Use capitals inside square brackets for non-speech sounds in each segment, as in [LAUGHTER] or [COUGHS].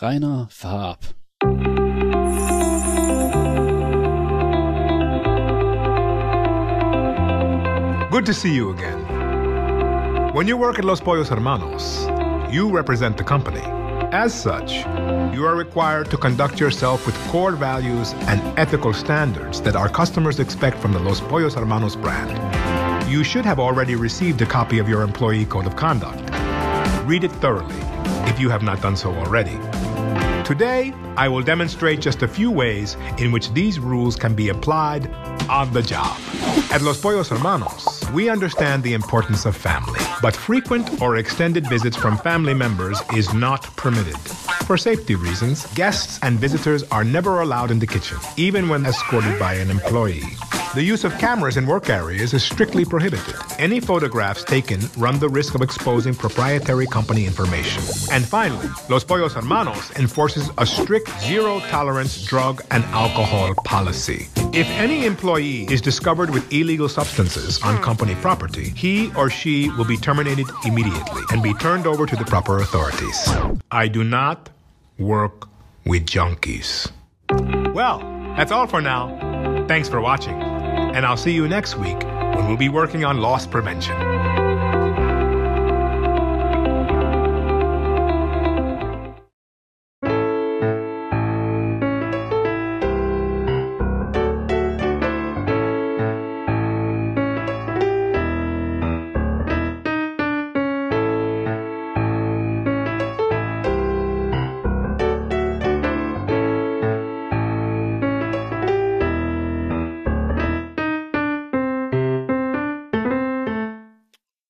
Rainer Farb. Good to see you again. When you work at Los Pollos Hermanos, you represent the company. As such, you are required to conduct yourself with core values and ethical standards that our customers expect from the Los Pollos Hermanos brand. You should have already received a copy of your employee code of conduct. Read it thoroughly if you have not done so already. Today, I will demonstrate just a few ways in which these rules can be applied on the job. At Los Pollos Hermanos, we understand the importance of family, but frequent or extended visits from family members is not permitted. For safety reasons, guests and visitors are never allowed in the kitchen, even when escorted by an employee. The use of cameras in work areas is strictly prohibited. Any photographs taken run the risk of exposing proprietary company information. And finally, Los Pollos Hermanos enforces a strict zero tolerance drug and alcohol policy. If any employee is discovered with illegal substances on hmm. company property, he or she will be terminated immediately and be turned over to the proper authorities. I do not work with junkies. Well, that's all for now. Thanks for watching, and I'll see you next week when we'll be working on loss prevention.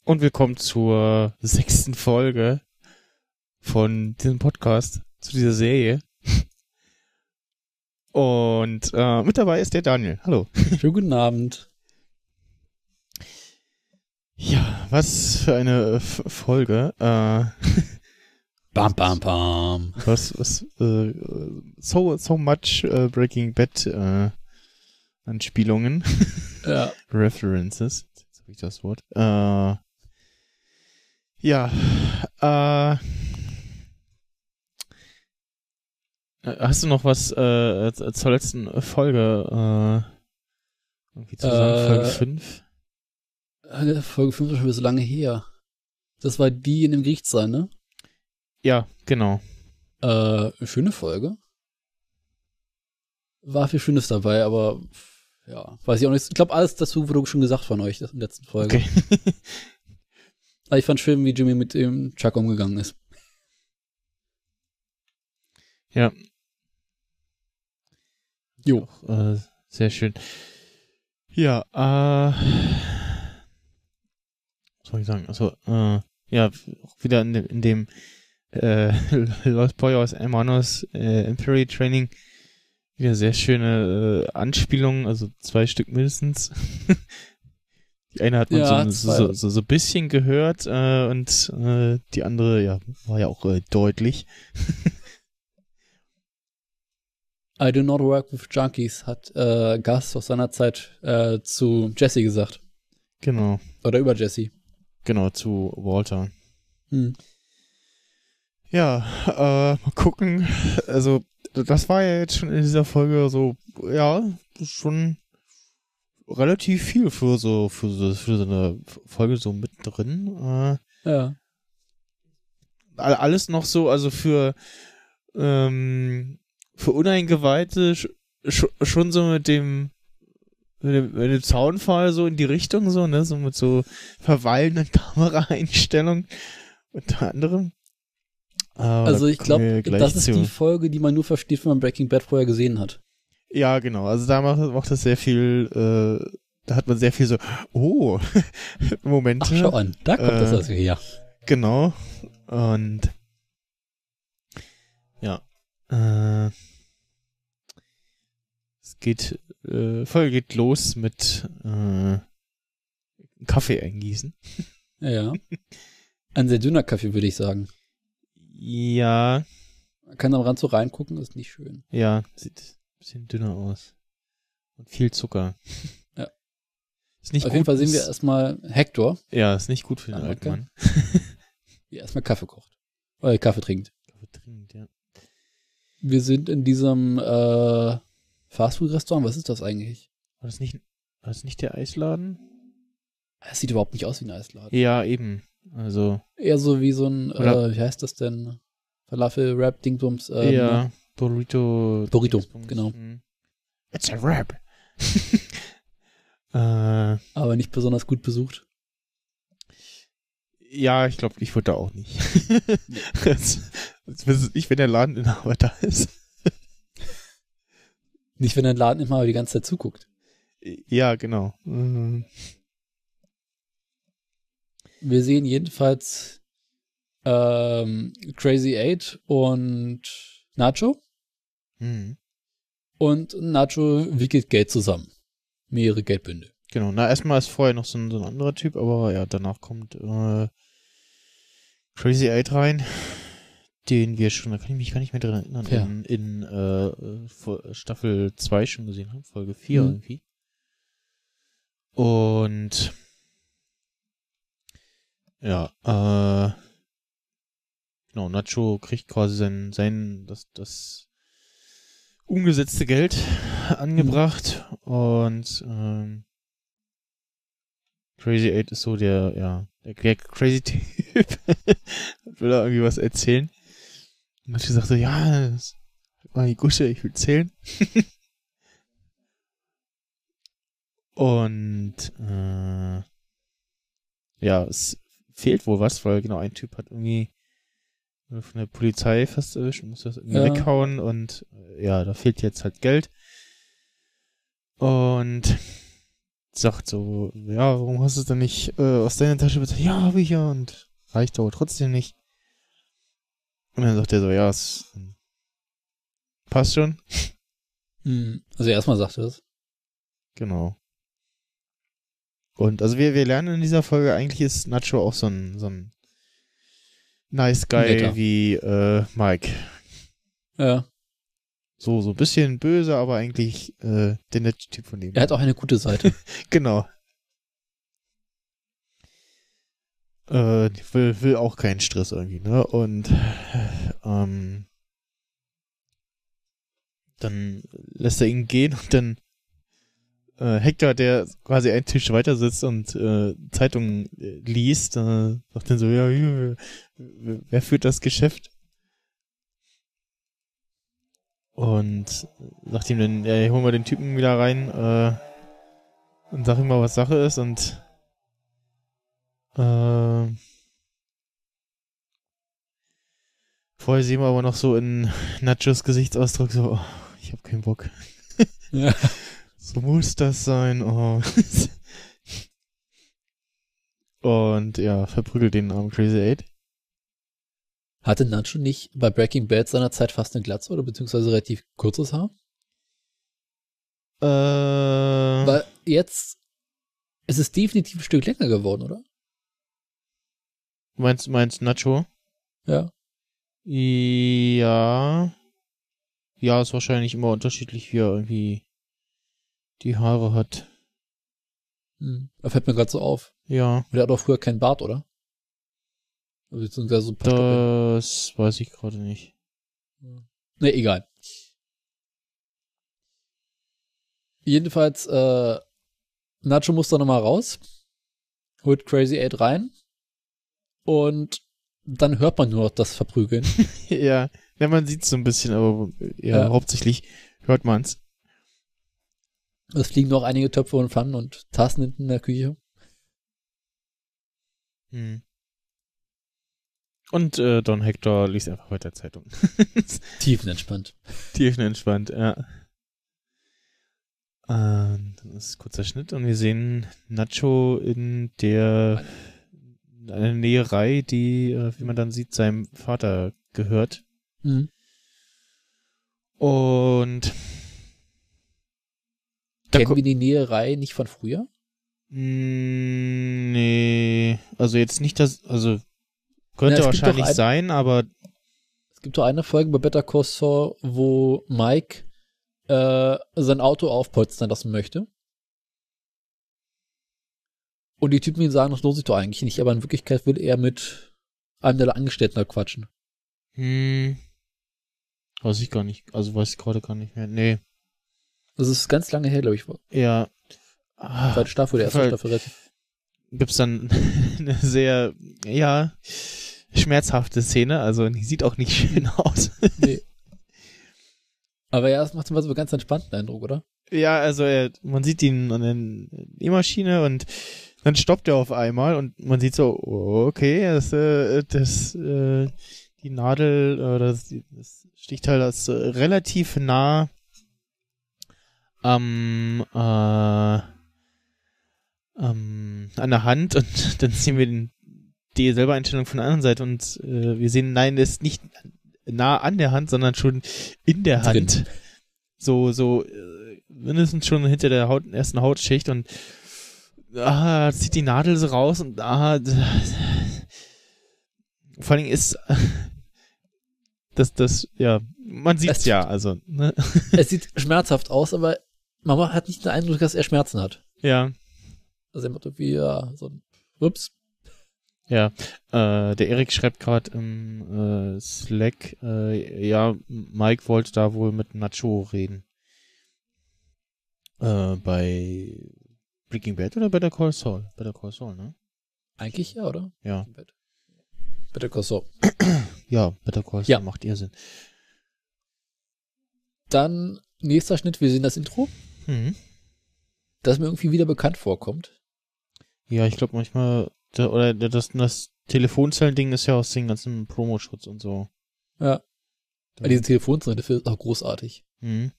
Und willkommen zur sechsten Folge von diesem Podcast, zu dieser Serie. Und äh, mit dabei ist der Daniel. Hallo. Schönen guten Abend. Ja, was für eine F Folge. Äh, Bam, bam, bam. was, was, äh, so, so much äh, Breaking Bad äh, Anspielungen. Ja. [LAUGHS] References. Jetzt habe ich das Wort. Äh, ja, äh, hast du noch was äh, zur letzten Folge äh, irgendwie zu sagen? Äh, Folge 5? Äh, Folge 5 ist schon wieder so lange her. Das war die in dem Gerichtssaal, ne? Ja, genau. Äh, schöne Folge. War viel Schönes dabei, aber ja, weiß ich auch nicht. Ich glaube, alles dazu wurde schon gesagt von euch in der letzten Folge. Okay. [LAUGHS] Aber ich fand schön, wie Jimmy mit dem Chuck umgegangen ist. ja. Jo. Auch, äh, sehr schön. Ja, äh, was soll ich sagen? Also, äh, ja, auch wieder in dem, in dem äh, [LAUGHS] Los Pollos Hermanos äh, Imperial Training wieder sehr schöne äh, Anspielungen, also zwei Stück mindestens. [LAUGHS] die eine hat man Ja, so, so, so, so ein bisschen gehört äh, und äh, die andere, ja, war ja auch äh, deutlich. [LAUGHS] I do not work with junkies, hat äh, Gast aus seiner Zeit äh, zu Jesse gesagt. Genau, Oder über Jesse. genau, zu Walter. Hm. Ja, äh, mal gucken. Also, das war ja jetzt schon in dieser Folge so, ja, schon relativ viel für so, für so, für so eine Folge so mittendrin. Äh, Ja. all- alles noch so, also für, ähm, für Uneingeweihte sch sch schon so mit dem, mit dem, mit dem Zaunfall so in die Richtung so, ne, so mit so verweilenden [LAUGHS] Kameraeinstellungen unter anderem. Aber Also ich glaube, das ist zu. die Folge, die man nur versteht, wenn man Breaking Bad vorher gesehen hat. Ja, genau. Also da macht, macht das sehr viel, äh, da hat man sehr viel so, oh, [LAUGHS] Momente. Ach, schau an, da kommt Äh, das also her. Genau. Und ja. Äh, es geht, äh, Folge geht los mit äh, Kaffee eingießen. Ja. Ein sehr dünner Kaffee, würde ich sagen. Ja, Man kann am Rand so reingucken, ist nicht schön. ja, sieht bisschen dünner aus. Und viel Zucker. [LAUGHS] Ja. Ist nicht Auf gut. jeden Fall sehen wir erstmal Hector, Ja, ist nicht gut für den Ah, alten. Mann. [LAUGHS] [LAUGHS] wie er erstmal Kaffee kocht. Oder Kaffee trinkt. Kaffee trinkt, ja. Wir sind in diesem äh, Fastfood-Restaurant. Was ist das eigentlich? War das nicht, war das nicht der Eisladen? Es sieht überhaupt nicht aus wie ein Eisladen. Ja, eben. Also, Eher so wie so ein, äh, wie heißt das denn? Falafel-Rap-Dingsbums. Ähm, ja, Burrito. Burrito, genau. Mhm. It's a rap. [LAUGHS] äh, Aber nicht besonders gut besucht. ja, ich glaube, ich wurde da auch nicht. [LAUGHS] weiß ich, wenn der Ladeninhaber da ist. Nicht, wenn dein Laden immer die ganze Zeit zuguckt. Ja, genau. Mhm. Wir sehen jedenfalls ähm, Crazy Eight und Nacho. Mhm. Und Nacho wickelt Geld zusammen. Mehrere Geldbünde. Genau, na erstmal ist vorher noch so ein, so ein anderer Typ, aber ja, danach kommt äh, Crazy Eight rein, den wir schon, da kann ich mich gar nicht mehr dran erinnern, Ja. in, in äh, Staffel 2 schon gesehen haben, Folge 4 Mhm. irgendwie. Und ja, äh, genau, Nacho kriegt quasi sein, sein, das, das umgesetzte Geld angebracht und ähm, Crazy Eight ist so der, ja, der, der crazy [LAUGHS] Typ. will er irgendwie was erzählen. Und Nacho sagt so, ja, das war die Gusche, ich will zählen. [LAUGHS] und äh, ja, es fehlt wohl was, weil genau ein Typ hat irgendwie von der Polizei fast erwischt muss das irgendwie Ja. weghauen und äh, ja, da fehlt jetzt halt Geld. Und sagt so, ja, warum hast du es dann nicht äh, aus deiner Tasche bezahlt? Ja, habe ich ja und reicht aber trotzdem nicht. Und dann sagt er so, ja, es passt schon. Hm. Also erstmal sagt er das. Genau. Und also wir, wir lernen in dieser Folge, eigentlich ist Nacho auch so ein, so ein nice guy Netter. wie äh, Mike. Ja. So, so ein bisschen böse, aber eigentlich äh, der nette Typ von dem. Er hat auch eine gute Seite. [LAUGHS] Genau. Äh, will, will auch keinen Stress irgendwie, ne? Und ähm, dann lässt er ihn gehen und dann äh, Hector, der quasi einen Tisch weiter sitzt und äh, Zeitungen äh, liest, äh, sagt dann so, ja, wer führt das Geschäft? Und sagt ihm dann, ja, holen wir den Typen wieder rein, äh, und sag ihm mal, was Sache ist und äh, vorher sehen wir aber noch so in Nachos Gesichtsausdruck so, oh, ich hab keinen Bock. ja. [LAUGHS] So muss das sein. Oh. und ja, verprügelt den armen Crazy Eight. Hatte Nacho nicht bei Breaking Bad seinerzeit fast eine Glatze oder beziehungsweise relativ kurzes Haar? Äh, Weil jetzt ist es definitiv ein Stück länger geworden, oder? meinst, meinst Nacho? Ja. Ja. Ja, ist wahrscheinlich immer unterschiedlich, wie er irgendwie die Haare hat. Hm. Da fällt mir gerade so auf. Ja, Der hat auch früher keinen Bart, oder? Beziehungsweise so ein paar Stoppeln. das weiß ich gerade nicht. Nee, egal. Jedenfalls, äh, Nacho muss da nochmal raus, holt Crazy Eight rein und dann hört man nur noch das Verprügeln. [LAUGHS] ja, ja, man sieht's so ein bisschen, aber ja, Ja. hauptsächlich hört man's. Es fliegen noch einige Töpfe und Pfannen und Tassen hinten in der Küche. Hm. Und äh, Don Hector liest einfach weiter Zeitung. [LAUGHS] Tiefenentspannt. Tiefenentspannt, ja. Ähm, dann ist kurzer Schnitt und wir sehen Nacho in der in einer Näherei, die, äh, wie man dann sieht, seinem Vater gehört. Mhm. Und da Kennen wir die Näherei nicht von früher? Mm, nee, also jetzt nicht das, also könnte doch wahrscheinlich ein- sein, aber Es gibt doch eine Folge bei Better Call Saul, wo Mike äh, sein Auto aufpolstern lassen möchte. Und die Typen ihm sagen, das lohnt sich doch eigentlich nicht, aber in Wirklichkeit will er mit einem der Angestellten da quatschen. hm, Weiß ich gar nicht. Also weiß ich gerade gar nicht mehr. Nee. Das ist ganz lange her, glaube ich. Ja. Ah, Zweite Staffel, der erste. Staffel gibt's dann [LAUGHS] eine sehr, ja, schmerzhafte Szene. Also die sieht auch nicht [LAUGHS] schön aus. Nee. Aber ja, das macht immer so einen ganz entspannten Eindruck, oder? Ja, also er, man sieht ihn an der E-Maschine und dann stoppt er auf einmal und man sieht so, oh, okay, das, äh, das, äh, die Nadel, äh, das, das Stichteil das äh, relativ nah am, äh, ähm, an der Hand und [LAUGHS] dann sehen wir den, die selber Einstellung von der anderen Seite und äh, wir sehen, nein, das ist nicht nah an der Hand, sondern schon in der Drin. Hand. So, so, äh, mindestens schon hinter der Haut, ersten Hautschicht und ah, zieht die Nadel so raus und ah, vor allen Dingen ist [LAUGHS] das, das, ja, man sieht's Es- ja, also, ne? es sieht schmerzhaft aus, aber Mama hat nicht den Eindruck, dass er Schmerzen hat. ja, Also er macht irgendwie, ja, so ein, ups. ja. Äh, der Erik schreibt gerade im äh, Slack, äh, ja, Mike wollte da wohl mit Nacho reden. Äh, bei Breaking Bad oder bei der Call Saul? Bei der Call Saul, ne? Eigentlich ja, oder? Ja. Bitte kurz so. Ja, Better Call Saul Ja. macht ihr Sinn. Dann nächster Schnitt, wir sehen das Intro, Mhm. das mir irgendwie wieder bekannt vorkommt. Ja, ich glaube manchmal, da, oder das, das Telefonzellen-Ding ist ja aus den ganzen Promoschutz und so. Ja. Weil diese Telefonzelle, das ist auch großartig. Mhm.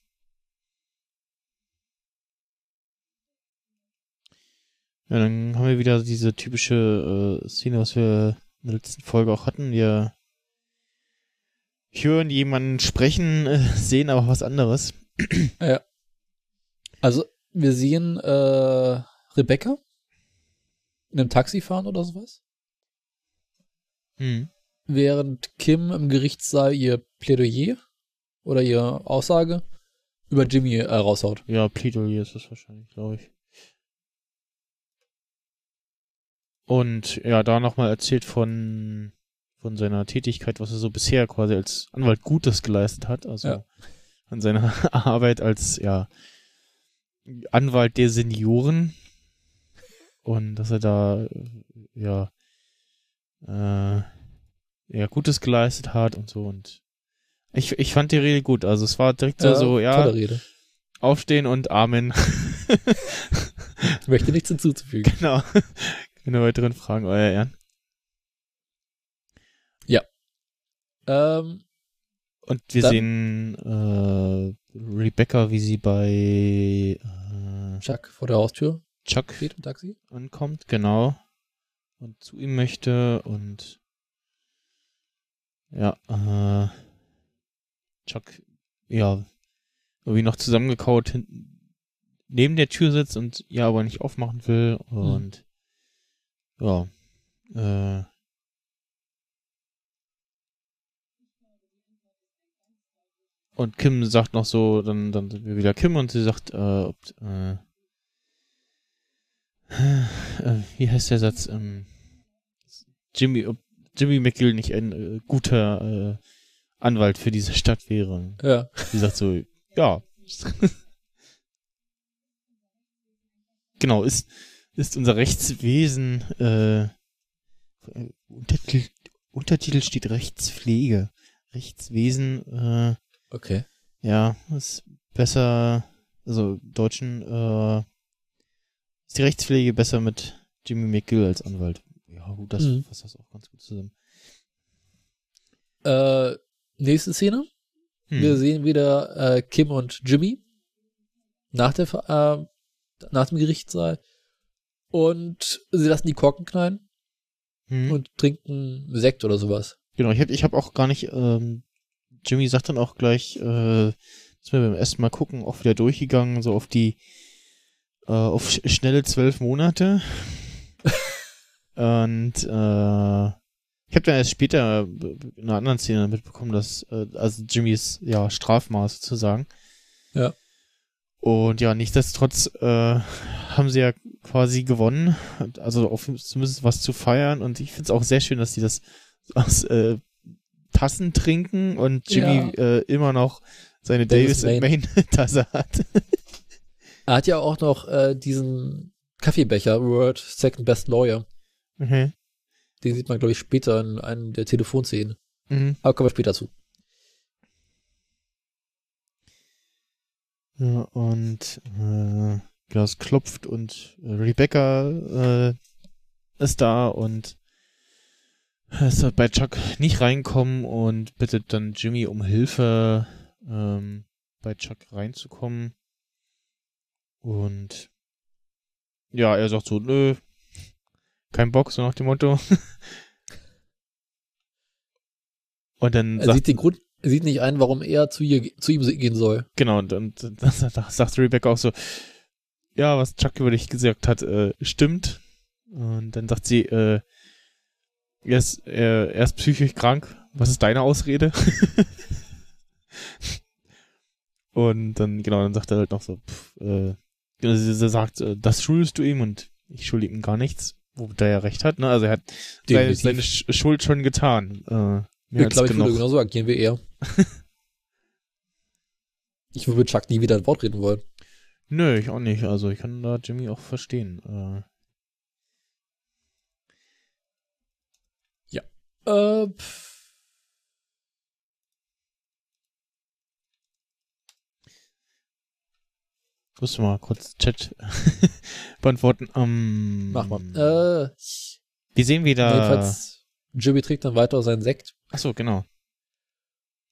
Ja, dann haben wir wieder diese typische äh, Szene, was wir in der letzten Folge auch hatten. Wir hören jemanden sprechen, äh, sehen aber was anderes. Ja. Also, wir sehen äh, Rebecca in einem Taxi fahren oder sowas, Mhm. während Kim im Gerichtssaal ihr Plädoyer oder ihre Aussage über Jimmy äh, raushaut. Ja, Plädoyer ist das wahrscheinlich, glaube ich. Und ja, da nochmal erzählt von, von seiner Tätigkeit, was er so bisher quasi als Anwalt Gutes geleistet hat. Also Ja. an seiner [LAUGHS] Arbeit als ja Anwalt der Senioren. Und dass er da ja äh, ja Gutes geleistet hat und so und ich, ich fand die Rede gut. Also es war direkt so, so ja, Rede. aufstehen und Amen. [LAUGHS] Ich möchte nichts hinzuzufügen. genau. Keine weiteren Fragen, euer Ehren. Ähm, Und wir Dann- sehen äh, Rebecca, wie sie bei äh, Chuck vor der Haustür Chuck steht im Taxi. ankommt, genau. Und zu ihm möchte und ja, äh, Chuck, ja, irgendwie noch zusammengekaut hinten neben der Tür sitzt und ja, aber nicht aufmachen will und ja, äh, und Kim sagt noch so, dann, dann sind wir wieder Kim und sie sagt, äh, ob, äh, äh, wie heißt der Satz? Ähm, Jimmy, ob Jimmy McGill nicht ein äh, guter äh, Anwalt für diese Stadt wäre. Ja. Sie sagt so, ja. genau, ist, ist unser Rechtswesen, äh, Untertitel, Untertitel steht Rechtspflege. Rechtswesen, äh, Okay. ja, ist besser, also Deutschen, äh, ist die Rechtspflege besser mit Jimmy McGill als Anwalt. Ja, gut, das Mhm. fasst das auch ganz gut zusammen. Äh, nächste Szene. Hm. Wir sehen wieder äh, Kim und Jimmy nach, der, äh, nach dem Gerichtssaal. Und sie lassen die Korken knallen Hm. und trinken Sekt oder sowas. Genau, ich habe ich hab auch gar nicht, ähm, Jimmy sagt dann auch gleich, äh, dass wir beim ersten Mal gucken, auch wieder durchgegangen, so auf die, äh, auf sch schnelle zwölf Monate. Und, äh, ich habe dann erst später in einer anderen Szene mitbekommen, dass, äh, also Jimmys, ja, Strafmaß sozusagen. Ja. Und ja, nichtsdestotrotz, äh, haben sie ja quasi gewonnen. Also auf zumindest was zu feiern. Und ich finde es auch sehr schön, dass die das aus, äh, Tassen trinken und Jimmy Ja. äh, immer noch seine Davis Davis Main Tasse hat. [LAUGHS] Er hat ja auch noch äh, diesen Kaffeebecher, Word Second Best Lawyer. Mhm. Den sieht man, glaube ich, später in einem der Telefonszenen. Mhm. Aber kommen wir später zu. Ja, und äh, ja, es klopft und äh, Rebecca äh, ist da und es wird bei Chuck nicht reinkommen und bittet dann Jimmy um Hilfe, ähm, bei Chuck reinzukommen. Und ja, er sagt so, nö, kein Bock, so nach dem Motto. [LAUGHS] und dann Er sagt sieht den Grund, er sieht nicht ein, warum er zu, ihr, zu ihm gehen soll. Genau, und, und dann [LAUGHS] sagt sagt Rebecca auch so, ja, was Chuck über dich gesagt hat, äh, stimmt. Und dann sagt sie, äh, er ist, äh, er ist psychisch krank. Was ist deine Ausrede? [LAUGHS] und dann, genau, dann sagt er halt noch so, pff, äh, genau, sie, sie sagt, äh, das schuldest du ihm und ich schulde ihm gar nichts, womit er ja recht hat, ne? Also er hat seine, seine Sch- Schuld schon getan. Äh, Ich glaube, ich würde genauso agieren wie er. [LAUGHS] ich würde mit Chuck nie wieder ein Wort reden wollen. Nö, ich auch nicht. Also ich kann da Jimmy auch verstehen. Äh, Äh, Musst du mal kurz Chat [LAUGHS] beantworten. Ähm, mach mal. Äh, wir sehen wieder. jedenfalls, Jimmy trägt dann weiter seinen Sekt. Achso, genau.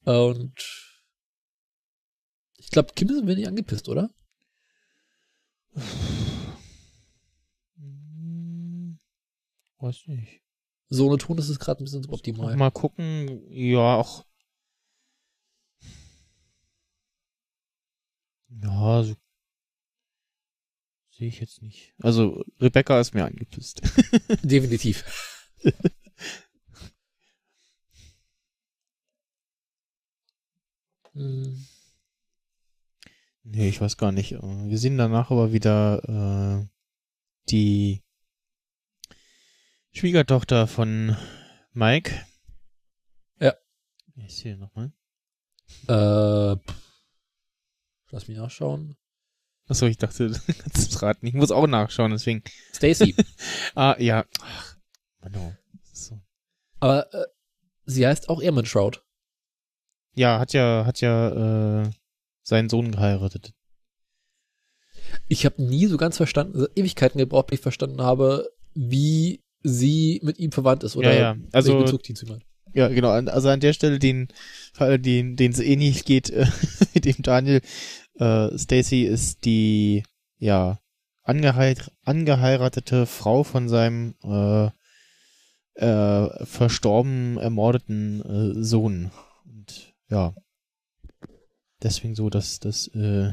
Und ich glaube, Kim sind wir nicht angepisst, oder? Weiß nicht. So eine Ton ist es gerade ein bisschen suboptimal. Mal gucken. Ja, auch. Ja, so. Sehe ich jetzt nicht. Also, Rebecca ist mir angepisst. [LAUGHS] Definitiv. [LAUGHS] Hm, Nee, ich weiß gar nicht. Äh, Wir sehen danach aber wieder äh, die Schwiegertochter von Mike. Ja. Ist hier nochmal? Äh, lass mich nachschauen. Achso, ich dachte, [LAUGHS] du kannst es raten. Ich muss auch nachschauen, deswegen. Stacy. [LAUGHS] Ah, ja. Ach, so. Aber äh, sie heißt auch Ehrmann-Shroud. Ja, hat ja, hat ja äh, seinen Sohn geheiratet. Ich habe nie so ganz verstanden, also Ewigkeiten gebraucht, bis ich verstanden habe, wie sie mit ihm verwandt ist. Oder ja, ja. Also, Bezug die zu ihm hat. Ja, genau. Also an der Stelle, den, alle, den, den es eh nicht geht, [LAUGHS] äh, mit dem Daniel, äh, Stacy ist die, ja, angeheirat, angeheiratete Frau von seinem, äh, äh, verstorben, ermordeten äh, Sohn. Und ja, deswegen so das, das, äh,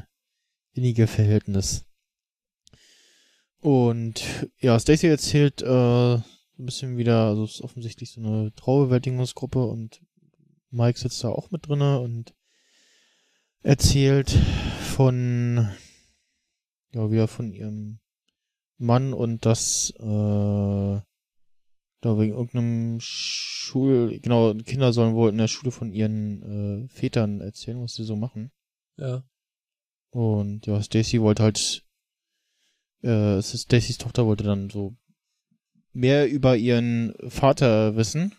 innige Verhältnis. Und ja, Stacy erzählt, äh, ein bisschen wieder, also es ist offensichtlich so eine Trauerbewältigungsgruppe und Mike sitzt da auch mit drinne und erzählt von, ja, wieder von ihrem Mann und das, äh, da wegen irgendeinem Schul, genau, Kinder sollen wohl in der Schule von ihren äh, Vätern erzählen, was sie so machen. Ja. Und ja, Stacy wollte halt, äh, es ist Stacys Tochter wollte dann so mehr über ihren Vater wissen.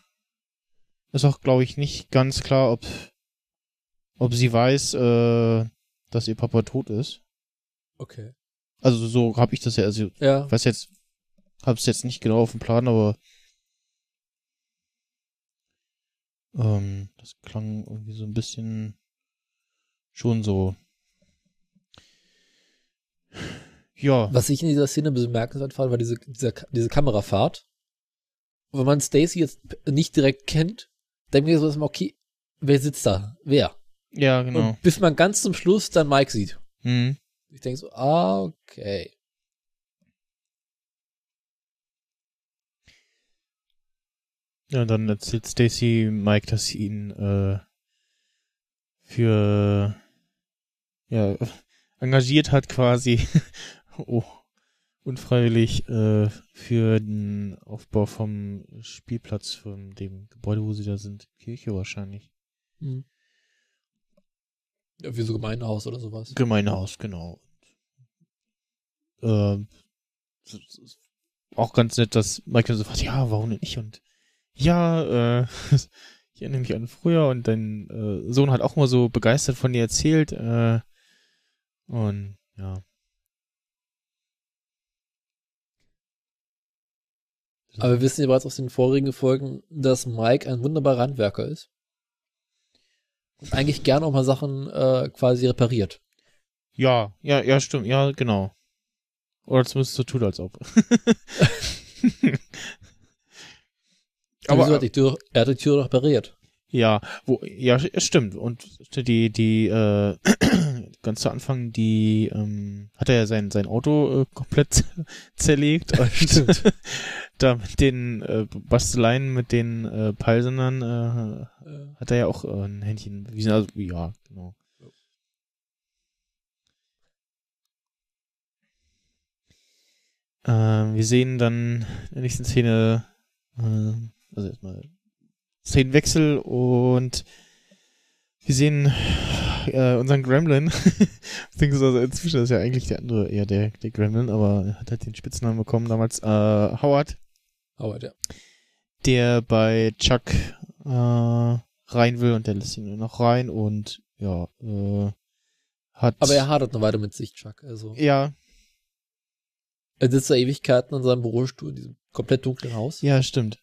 Ist auch, glaube ich, nicht ganz klar, ob, ob sie weiß, äh, dass ihr Papa tot ist. Okay. Also so habe ich das ja, also Ja. ich weiß jetzt, hab's jetzt nicht genau auf dem Plan, aber ähm, das klang irgendwie so ein bisschen schon so. Ja. Was ich in dieser Szene bemerkenswert fand, war diese, diese, diese Kamerafahrt. Und wenn man Stacy jetzt nicht direkt kennt, denkt man so erstmal, okay, wer sitzt da? Wer? Ja, genau. Und bis man ganz zum Schluss dann Mike sieht. Mhm. Ich denke so, ah, okay. Ja, dann erzählt Stacy Mike, dass sie ihn äh, für ja engagiert hat quasi, [LAUGHS] oh, unfreiwillig äh, für den Aufbau vom Spielplatz von dem Gebäude, wo sie da sind. Kirche wahrscheinlich. Mhm. Ja, wie so Gemeindehaus oder sowas. Gemeindehaus, genau. Äh, auch ganz nett, dass Michael so fragt, ja, warum denn ich? Und ja, äh, [LAUGHS] ich erinnere mich an früher und dein äh, Sohn hat auch mal so begeistert von dir erzählt. Äh, und ja. Aber wir wissen ja bereits aus den vorigen Folgen, dass Mike ein wunderbarer Handwerker ist. Und eigentlich gerne auch mal Sachen äh, quasi repariert. Ja, ja, ja, stimmt, ja, genau. Oder zumindest so tut, als ob. [LAUGHS] Aber hat die Tür, er hat die Tür repariert. Ja, wo, ja, stimmt. Und die, die, äh, ganz zu Anfang, die, ähm, hat er ja sein, sein Auto äh, komplett [LAUGHS] zerlegt. Und Stimmt. [LAUGHS] da mit den äh, Basteleien, mit den äh, Peilsendern, äh, hat er ja auch äh, ein Händchen bewiesen. Also, ja, genau. Ähm, wir sehen dann in der nächsten Szene, äh, also erstmal Szenenwechsel und wir sehen äh, unseren Gremlin. [LAUGHS] Beziehungsweise inzwischen ist ja eigentlich der andere eher der, der Gremlin, aber er hat halt den Spitznamen bekommen damals, äh, Howard, Howard, ja. der bei Chuck äh, rein will und der lässt ihn nur noch rein und ja, äh, hat. Aber er hadert noch weiter mit sich, Chuck. Also, Ja, er sitzt da Ewigkeiten in seinem Bürostuhl in diesem komplett dunklen Haus, ja, stimmt.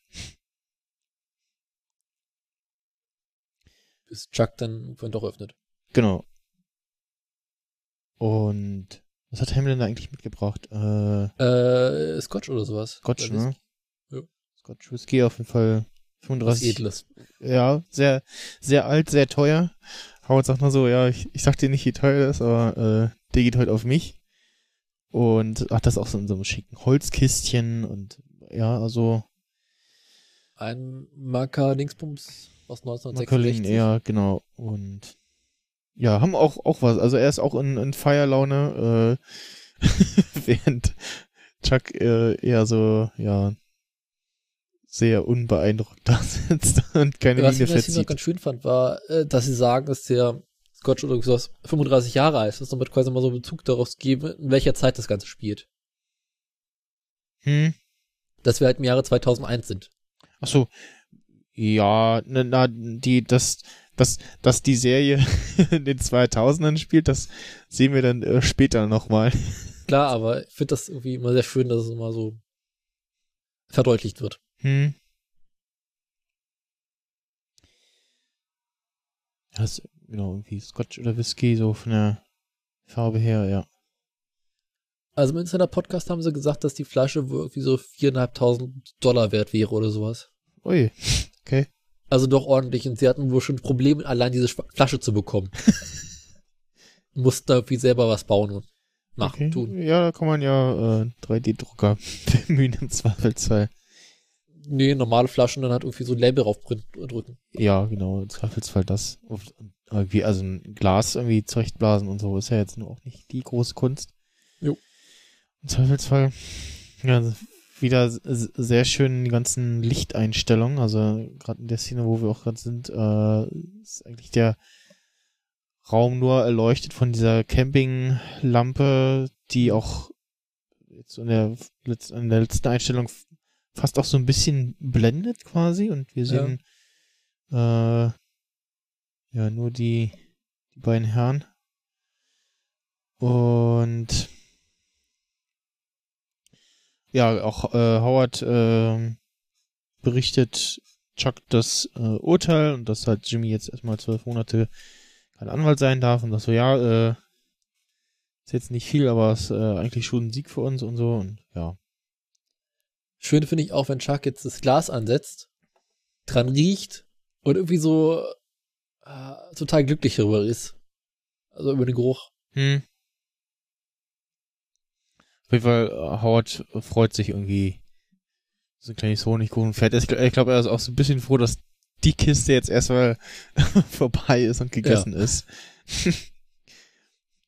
bis Chuck dann irgendwann doch öffnet. Genau. Und was hat Hamlin da eigentlich mitgebracht? Äh, Äh, Scotch oder sowas. Scotch, Oder ne? Ja. Scotch Whisky auf jeden Fall Was 35. Edles. Ja, sehr, sehr alt, sehr teuer. Howard sagt nur so, ja, ich, ich sag dir nicht, wie teuer das ist, aber äh, der geht heute auf mich. Und hat das auch so in so einem schicken Holzkistchen und ja, also Ein Marker Dingsbums aus Macaulay, 1966. ja, genau. Und ja, haben auch, auch was. Also er ist auch in, in Feierlaune, äh, [LAUGHS] während Chuck äh, eher so, ja, sehr unbeeindruckt [LAUGHS] da sitzt und keine Was ich Miene in der Szene noch verzieht. ganz schön fand, war, äh, dass sie sagen, dass der Scotch oder sowas 35 Jahre alt ist, damit quasi mal so einen Bezug daraus geben, in welcher Zeit das Ganze spielt. Hm? Dass wir halt im Jahre 2001 sind. Ach so. Ja, na, na, die, das, das, dass die Serie [LAUGHS] in den 2000ern spielt, das sehen wir dann äh, später nochmal. [LAUGHS] Klar, aber ich finde das irgendwie immer sehr schön, dass es immer so verdeutlicht wird. Hm. Ja, ist, genau, irgendwie Scotch oder Whisky, so von der Farbe her, ja. Also im Insider-Podcast haben sie gesagt, dass die Flasche wohl irgendwie so 4.500 Dollar wert wäre oder sowas. Ui, [LAUGHS] okay. Also doch ordentlich. Und sie hatten wohl schon Probleme, allein diese Flasche zu bekommen. [LAUGHS] Mussten da irgendwie selber was bauen und machen, okay. tun. Ja, da kann man ja äh, 3D-Drucker [LAUGHS] bemühen im Zweifelsfall. Nee, normale Flaschen dann halt irgendwie so ein Label draufdrücken. Ja, genau, im Zweifelsfall das. Irgendwie, also ein Glas irgendwie zurechtblasen und so ist ja jetzt nur auch nicht die große Kunst. Jo. Im Zweifelsfall. Ja, wieder sehr schön die ganzen Lichteinstellungen. Also gerade in der Szene, wo wir auch gerade sind, äh, ist eigentlich der Raum nur erleuchtet von dieser Campinglampe, die auch jetzt in der, in der letzten Einstellung fast auch so ein bisschen blendet quasi und wir Ja. sehen äh, ja nur die, die beiden Herren. Und ja, auch äh, Howard äh, berichtet Chuck das äh, Urteil und dass halt Jimmy jetzt erstmal zwölf Monate kein Anwalt sein darf und das so, ja, äh, ist jetzt nicht viel, aber es ist äh, eigentlich schon ein Sieg für uns und so und ja. Schön finde ich auch, wenn Chuck jetzt das Glas ansetzt, dran riecht und irgendwie so äh, total glücklich darüber ist. Also über den Geruch. Hm. Auf jeden Fall, äh, Howard freut sich irgendwie, so ein kleines Honigkuchen fährt. Ich, gl- ich glaube, er ist auch so ein bisschen froh, dass die Kiste jetzt erstmal [LAUGHS] vorbei ist und gegessen ist.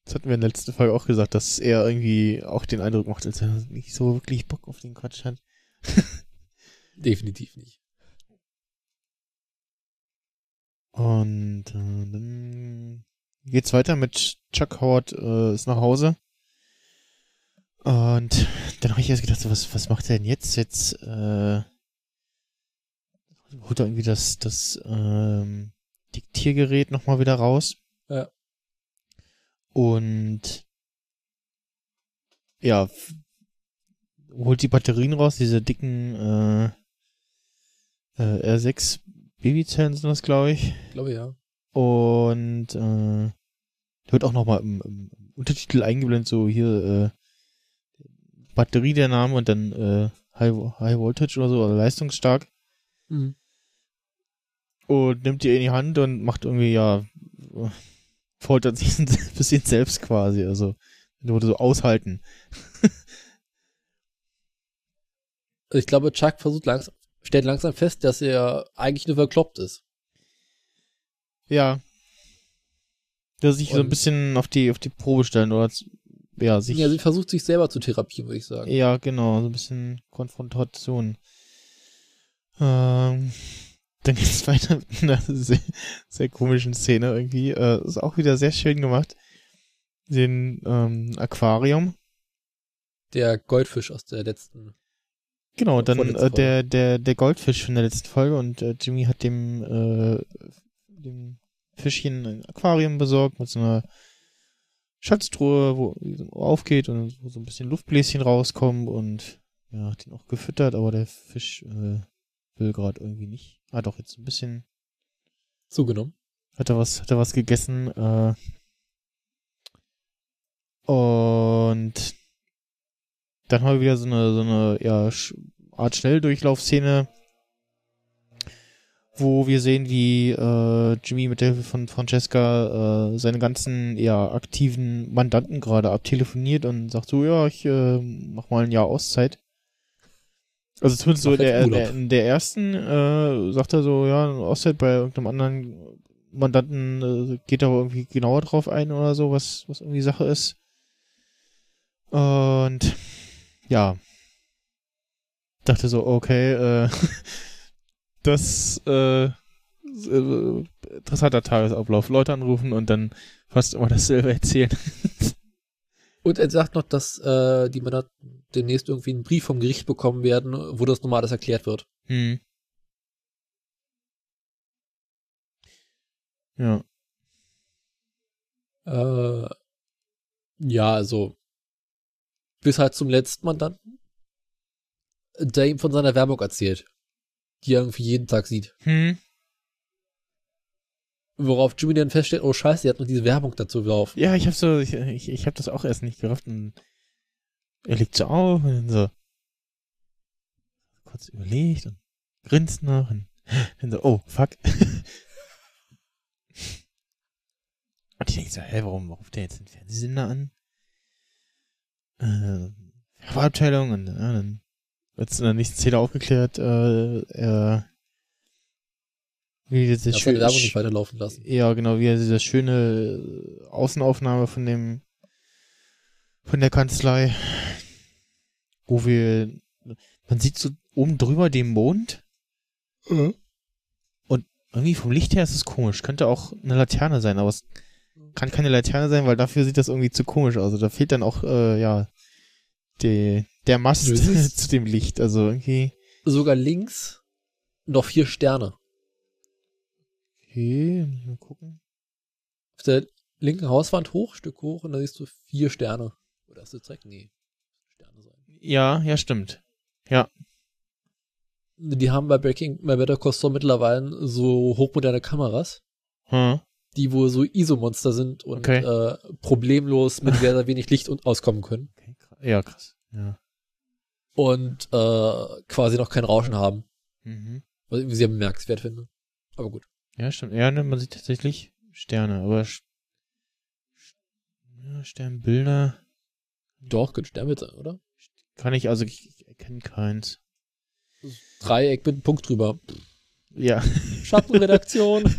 Das hatten wir in der letzten Folge auch gesagt, dass er irgendwie auch den Eindruck macht, als er nicht so wirklich Bock auf den Quatsch hat. [LAUGHS] Definitiv nicht. Und äh, dann geht's weiter mit Chuck Howard äh, ist nach Hause. Und dann habe ich erst gedacht, so, was, was macht er denn jetzt? Jetzt äh, holt er irgendwie das, das ähm, Diktiergerät nochmal wieder raus. Ja. Und ja, holt die Batterien raus, diese dicken äh, äh, R6 Babyzellen sind das, glaube ich. Ich glaube ja. Und äh, wird auch nochmal im, im Untertitel eingeblendet, so hier äh, Batterie der Name und dann äh, High, High Voltage oder so, oder leistungsstark. Mhm. Und nimmt die in die Hand und macht irgendwie, ja, foltert sich [LAUGHS] ein bisschen selbst quasi. Also, wurde so aushalten. Also ich glaube, Chuck versucht langsam, stellt langsam fest, dass er eigentlich nur verkloppt ist. Ja. Dass sich so ein bisschen auf die, auf die Probe stellen oder ja, sich. Ja, sie versucht sich selber zu therapieren, würde ich sagen. Ja, genau, so ein bisschen Konfrontation. Ähm, dann geht's [LAUGHS] weiter mit einer sehr, sehr komischen Szene irgendwie. Äh, ist auch wieder sehr schön gemacht. Den ähm, Aquarium. Der Goldfisch aus der letzten. Genau, dann äh, der, der, der Goldfisch von der letzten Folge und äh, Jimmy hat dem, äh, dem Fischchen ein Aquarium besorgt mit so einer Schatztruhe, wo aufgeht und wo so ein bisschen Luftbläschen rauskommen und ja, hat ihn auch gefüttert, aber der Fisch äh, will gerade irgendwie nicht. Ah doch, jetzt ein bisschen Zugenommen. hat er was, hat er was gegessen. Äh, und dann haben wir wieder so eine, so eine ja, Art Schnelldurchlaufszene, wo wir sehen, wie äh, Jimmy mit der Hilfe von Francesca äh, seine ganzen ja, aktiven Mandanten gerade abtelefoniert und sagt so, ja, ich äh, mach mal ein Jahr Auszeit. Also zumindest so in der, der, in der ersten äh, sagt er so, ja, Auszeit bei irgendeinem anderen Mandanten äh, geht aber irgendwie genauer drauf ein oder so, was, was irgendwie Sache ist. Und ja. Dachte so, okay, äh, [LAUGHS] das äh, ist, äh, interessanter Tagesablauf. Leute anrufen und dann fast immer dasselbe erzählen. [LAUGHS] Und er sagt noch, dass äh, die Männer demnächst irgendwie einen Brief vom Gericht bekommen werden, wo das nochmal alles erklärt wird. Hm. Ja. Äh, ja, also bis halt zum letzten Mandanten, der ihm von seiner Werbung erzählt, die er irgendwie jeden Tag sieht. Hm. Worauf Jimmy dann feststellt, oh scheiße, er hat noch diese Werbung dazu laufen. Ja, ich hab so, ich, ich, ich hab das auch erst nicht gerafft und er legt so auf und dann so kurz überlegt und grinst noch und [GASPS] dann so, oh, fuck. [LAUGHS] und ich denke so, hä, warum ruft der jetzt den Fernsehsender an? Äh, Werbeabteilung und ja, dann wird's in der nächsten Szene aufgeklärt, äh, er wie das Er hat seine schön- Werbung nicht weiterlaufen lassen. ja, genau, wie er diese schöne äh, Außenaufnahme von dem, von der Kanzlei, wo wir, man sieht so oben drüber den Mond und irgendwie vom Licht her ist es komisch. Könnte auch eine Laterne sein, aber es kann keine Laterne sein, weil dafür sieht das irgendwie zu komisch aus. Also da fehlt dann auch, äh, ja, die, der Mast [LAUGHS] zu dem Licht. Also irgendwie, Sogar links noch vier Sterne. okay, muss ich mal gucken. Auf der linken Hauswand hoch, Stück hoch, und da siehst du vier Sterne. Oder hast du direkt? Nee. Sterne sein. Ja, ja, stimmt. Die haben bei Breaking, bei Better Call Saul mittlerweile so hochmoderne Kameras, Hm. die wohl so ISO-Monster sind und Okay. äh, problemlos mit sehr, sehr wenig Licht und auskommen können. Ja, krass. Ja. Und äh, quasi noch kein Rauschen haben. Mhm. Was ich sehr bemerkenswert finde. Aber gut. Ja, stimmt. Ja, ne, man sieht tatsächlich Sterne, aber ja, Sternbilder Doch, könnte Sternbild sein, oder? kann ich, also ich, ich erkenne keins. Dreieck mit einem Punkt drüber. Ja. Schattenredaktion. [LAUGHS]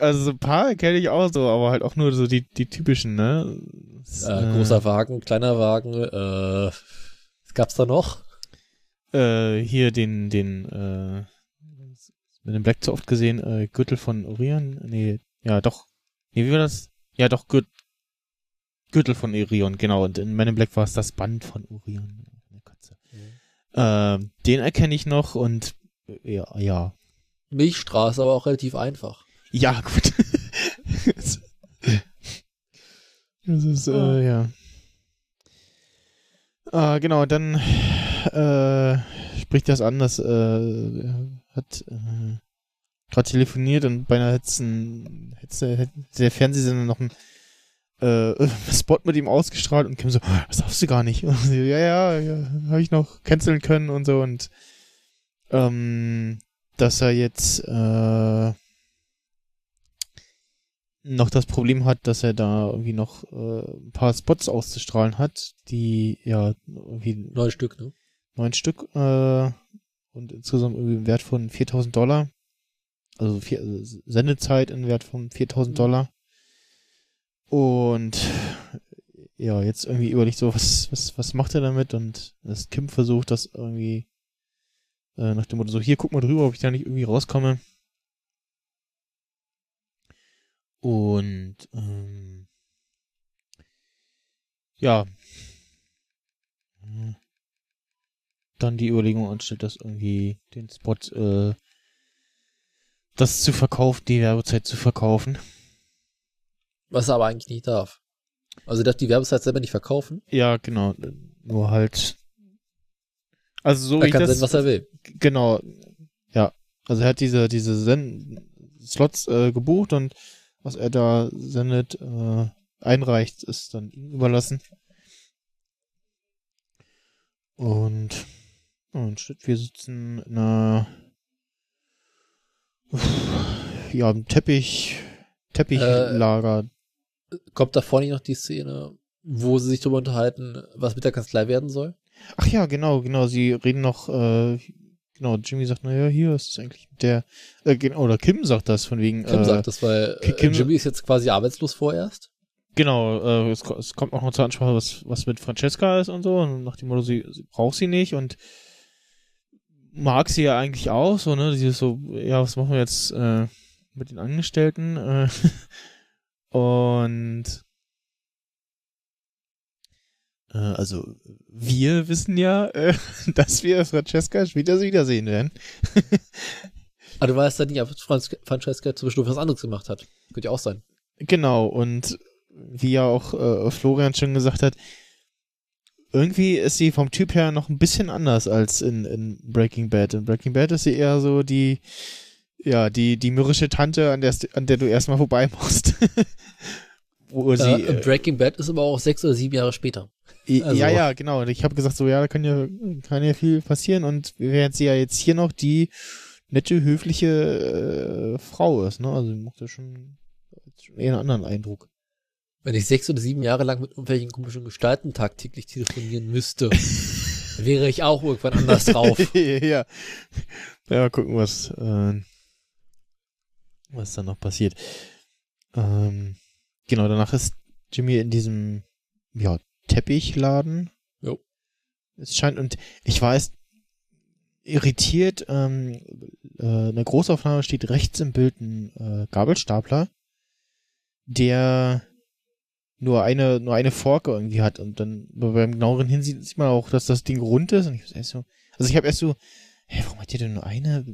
Also so ein paar kenne ich auch so, aber halt auch nur so die, die typischen, ne? Das, Äh, großer Wagen, kleiner Wagen, äh, was gab's da noch? Äh, hier den, den, äh, mit dem Black zu oft gesehen, äh, Gürtel von Orion. Nee, ja, doch. Nee, wie war das? Ja, doch, Gür Gürtel von Orion, genau. Und in Men in Black war es das Band von Orion. Katze. Ähm, den erkenne ich noch und äh, ja, ja. Milchstraße, aber auch relativ einfach. Ja, gut. [LAUGHS] das ist, äh, ja. Ah, genau, dann äh, spricht das an, dass äh, er hat äh, gerade telefoniert und beinahe hätte der Fernsehsender noch einen äh, Spot mit ihm ausgestrahlt und Kim so, das darfst du gar nicht. Und sie, ja, ja, ja, habe ich noch canceln können und so und ähm, dass er jetzt äh, noch das Problem hat, dass er da irgendwie noch äh, ein paar Spots auszustrahlen hat, die ja irgendwie Neun Stück, ne? neun Stück äh, und insgesamt irgendwie im Wert von 4000 Dollar. Also, vier, also Sendezeit im Wert von 4000 Dollar. Und ja, jetzt irgendwie überlegt so, was, was, was macht er damit? Und das Kim versucht das irgendwie äh, nach dem Motto so, hier, guck mal drüber, ob ich da nicht irgendwie rauskomme. Und ähm, ja, dann die Überlegung anstellt, das irgendwie den Spot, äh, das zu verkaufen, die Werbezeit zu verkaufen. Was er aber eigentlich nicht darf. Also er darf die Werbezeit selber nicht verkaufen. Ja, genau. Nur halt. Also so wie er ich kann das, senden, was er will. Genau. Ja. Also er hat diese, diese Sen Slots äh, gebucht und was er da sendet, äh, einreicht, ist dann ihm überlassen. Und, und wir sitzen in einer, ja, im Teppich, Teppichlager. Kommt da vorne noch die Szene, wo sie sich darüber unterhalten, was mit der Kanzlei werden soll? Ach ja, genau, genau. Sie reden noch, äh, genau, Jimmy sagt, naja, hier ist es eigentlich der, äh, oder Kim sagt das von wegen, Kim äh, sagt das, weil äh, Kim- Jimmy ist jetzt quasi arbeitslos vorerst. Genau, äh, es, es kommt auch noch zur Ansprache, was, was mit Francesca ist und so, und nach dem Motto, sie, sie braucht sie nicht und mag sie ja eigentlich auch, so, ne, sie ist so, ja, was machen wir jetzt, äh, mit den Angestellten, äh, [LAUGHS] und, also, wir wissen ja, äh, [LAUGHS] dass wir Francesca später wiedersehen werden. [LAUGHS] Aber du weißt ja nicht, ob Franz Francesca zwischendurch was anderes gemacht hat. Könnte ja auch sein. Genau, und wie ja auch äh, Florian schon gesagt hat, irgendwie ist sie vom Typ her noch ein bisschen anders als in, in Breaking Bad. In Breaking Bad ist sie eher so die, ja, die, die mürrische Tante, an der, an der du erstmal vorbei musst. [LAUGHS] Wo sie, äh, äh, Breaking Bad ist aber auch sechs oder sieben Jahre später. Also- Ja, ja, genau. Und ich habe gesagt, so, ja, da kann ja, kann ja viel passieren. Und während sie ja jetzt hier noch die nette, höfliche äh, Frau ist, ne? Also, sie macht ja schon, schon eher einen anderen Eindruck. Wenn ich sechs oder sieben Jahre lang mit irgendwelchen komischen Gestalten tagtäglich telefonieren müsste, [LAUGHS] wäre ich auch irgendwann anders drauf. [LAUGHS] ja. Ja, gucken, was, äh, was dann noch passiert. Ähm, genau, danach ist Jimmy in diesem, ja, Teppichladen. Jo. Es scheint, und ich weiß, irritiert, ähm, äh, eine Großaufnahme steht rechts im Bild ein äh, Gabelstapler, der nur eine, nur eine Forke irgendwie hat und dann beim genaueren Hinsehen sieht man auch, dass das Ding rund ist und ich hab erst so, also ich habe erst so, hä, warum hat der denn nur eine?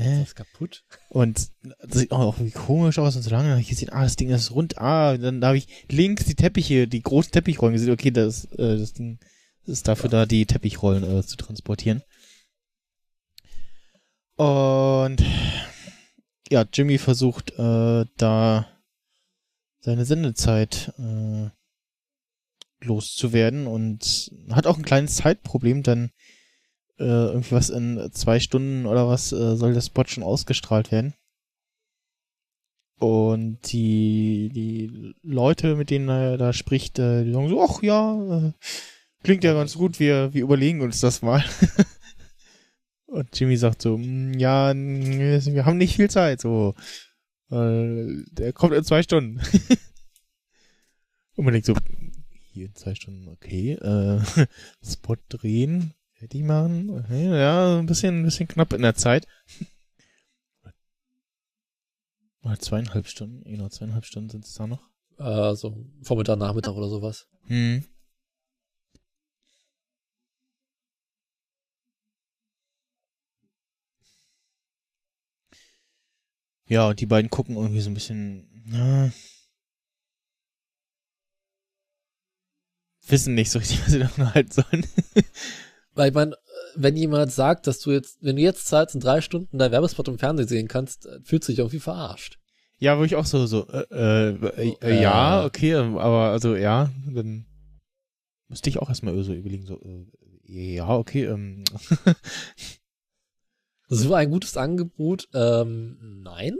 Äh? ist kaputt? Und das sieht auch irgendwie komisch aus und so lange habe ich gesehen, ah, das Ding ist rund, ah, dann da habe ich links die Teppiche, die großen Teppichrollen gesehen, okay, das, äh, das Ding ist dafür da, die Teppichrollen äh, zu transportieren. Und ja, Jimmy versucht äh, da seine Sendezeit äh, loszuwerden und hat auch ein kleines Zeitproblem, denn äh, irgendwie was in zwei Stunden oder was äh, soll der Spot schon ausgestrahlt werden. Und die, die Leute, mit denen er da spricht, äh, die sagen so, ach ja, äh, klingt ja ganz gut, wir, wir überlegen uns das mal. [LAUGHS] Und Jimmy sagt so, "Mm, ja, wir haben nicht viel Zeit, so. Weil der kommt in zwei Stunden. [LAUGHS] Und man denkt so, hier in zwei Stunden, okay, äh, [LAUGHS] Spot drehen, fertig machen, ja, ein bisschen, ein bisschen knapp in der Zeit. [LAUGHS] Mal zweieinhalb Stunden, genau, zweieinhalb Stunden sind es da noch. Äh, so Vormittag, Nachmittag oder sowas. Hm. Ja, und die beiden gucken irgendwie so ein bisschen, na, wissen nicht so richtig, [LAUGHS] was sie davon halten sollen. Weil ich meine, wenn jemand sagt, dass du jetzt, wenn du jetzt zahlst und drei Stunden dein Werbespot im Fernsehen sehen kannst, äh, fühlt sich irgendwie verarscht. ja, wo ich auch so, so, äh, äh, äh, ja, okay, ähm, aber also ja, dann müsste ich auch erstmal so überlegen, so, äh, ja, okay, ähm, [LAUGHS] So ein gutes Angebot, ähm, nein.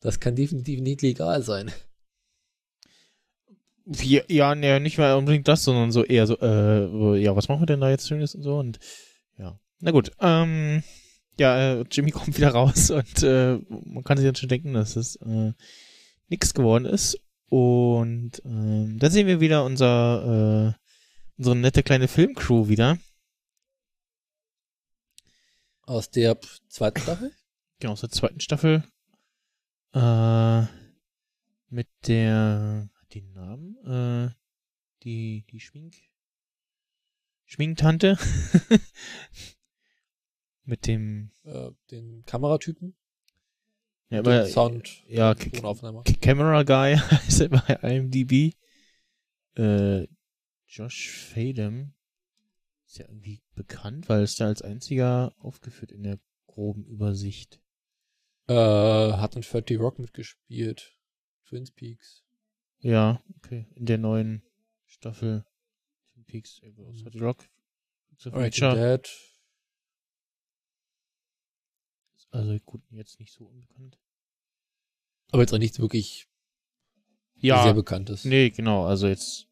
Das kann definitiv nicht legal sein. Ja, ja, nee, nicht mal unbedingt das, sondern so eher so, äh, ja, was machen wir denn da jetzt Schönes und so und ja. Na gut, ähm, ja, äh, Jimmy [LAUGHS] kommt wieder raus und äh, man kann sich dann schon denken, dass es äh, nix geworden ist. Und ähm, da sehen wir wieder unser, äh, unsere nette kleine Filmcrew wieder. Aus der zweiten Staffel? Genau, aus der zweiten Staffel. Äh, mit der, einen Namen? Äh, die, die Schmink, Schminktante. [LAUGHS] mit dem, Äh, den Kameratypen? ja, den aber, Sound. ja, den Camera Guy [LAUGHS] heißt er bei IMDb. Äh, Josh Fadem. Ist ja irgendwie bekannt, weil es da als einziger aufgeführt in der groben Übersicht. Äh, hat in 30 Rock mitgespielt. Twin Peaks. Ja, okay. In der neuen Staffel Twin Peaks, hat die Rock? The Breaking. Dead. Also gut, jetzt nicht so unbekannt. Aber jetzt auch nichts wirklich Ja, sehr bekanntes. nee, genau. Also jetzt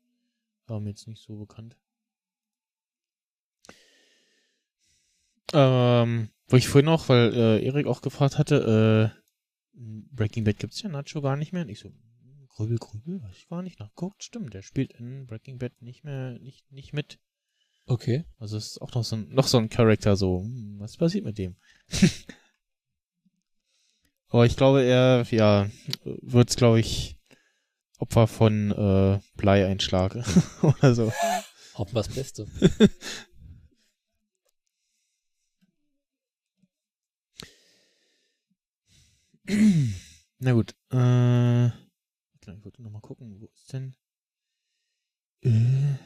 war mir jetzt nicht so bekannt. Ähm, wo ich vorhin noch, weil äh, Erik auch gefragt hatte, äh, Breaking Bad gibt's ja Nacho gar nicht mehr. Und ich so, Grübel, Grübel, weiß ich gar nicht nachguckt. Stimmt, der spielt in Breaking Bad nicht mehr, nicht, nicht mit. Okay. Also es ist auch noch so ein, noch so ein Charakter so, hm, was passiert mit dem? [LAUGHS] Aber ich glaube, er, ja, wird's, glaube ich, Opfer von äh, Bleieinschlag [LAUGHS] oder so. Hoffen wir das Beste. [LAUGHS] Na gut, äh, ich wollte noch mal gucken, wo ist denn äh,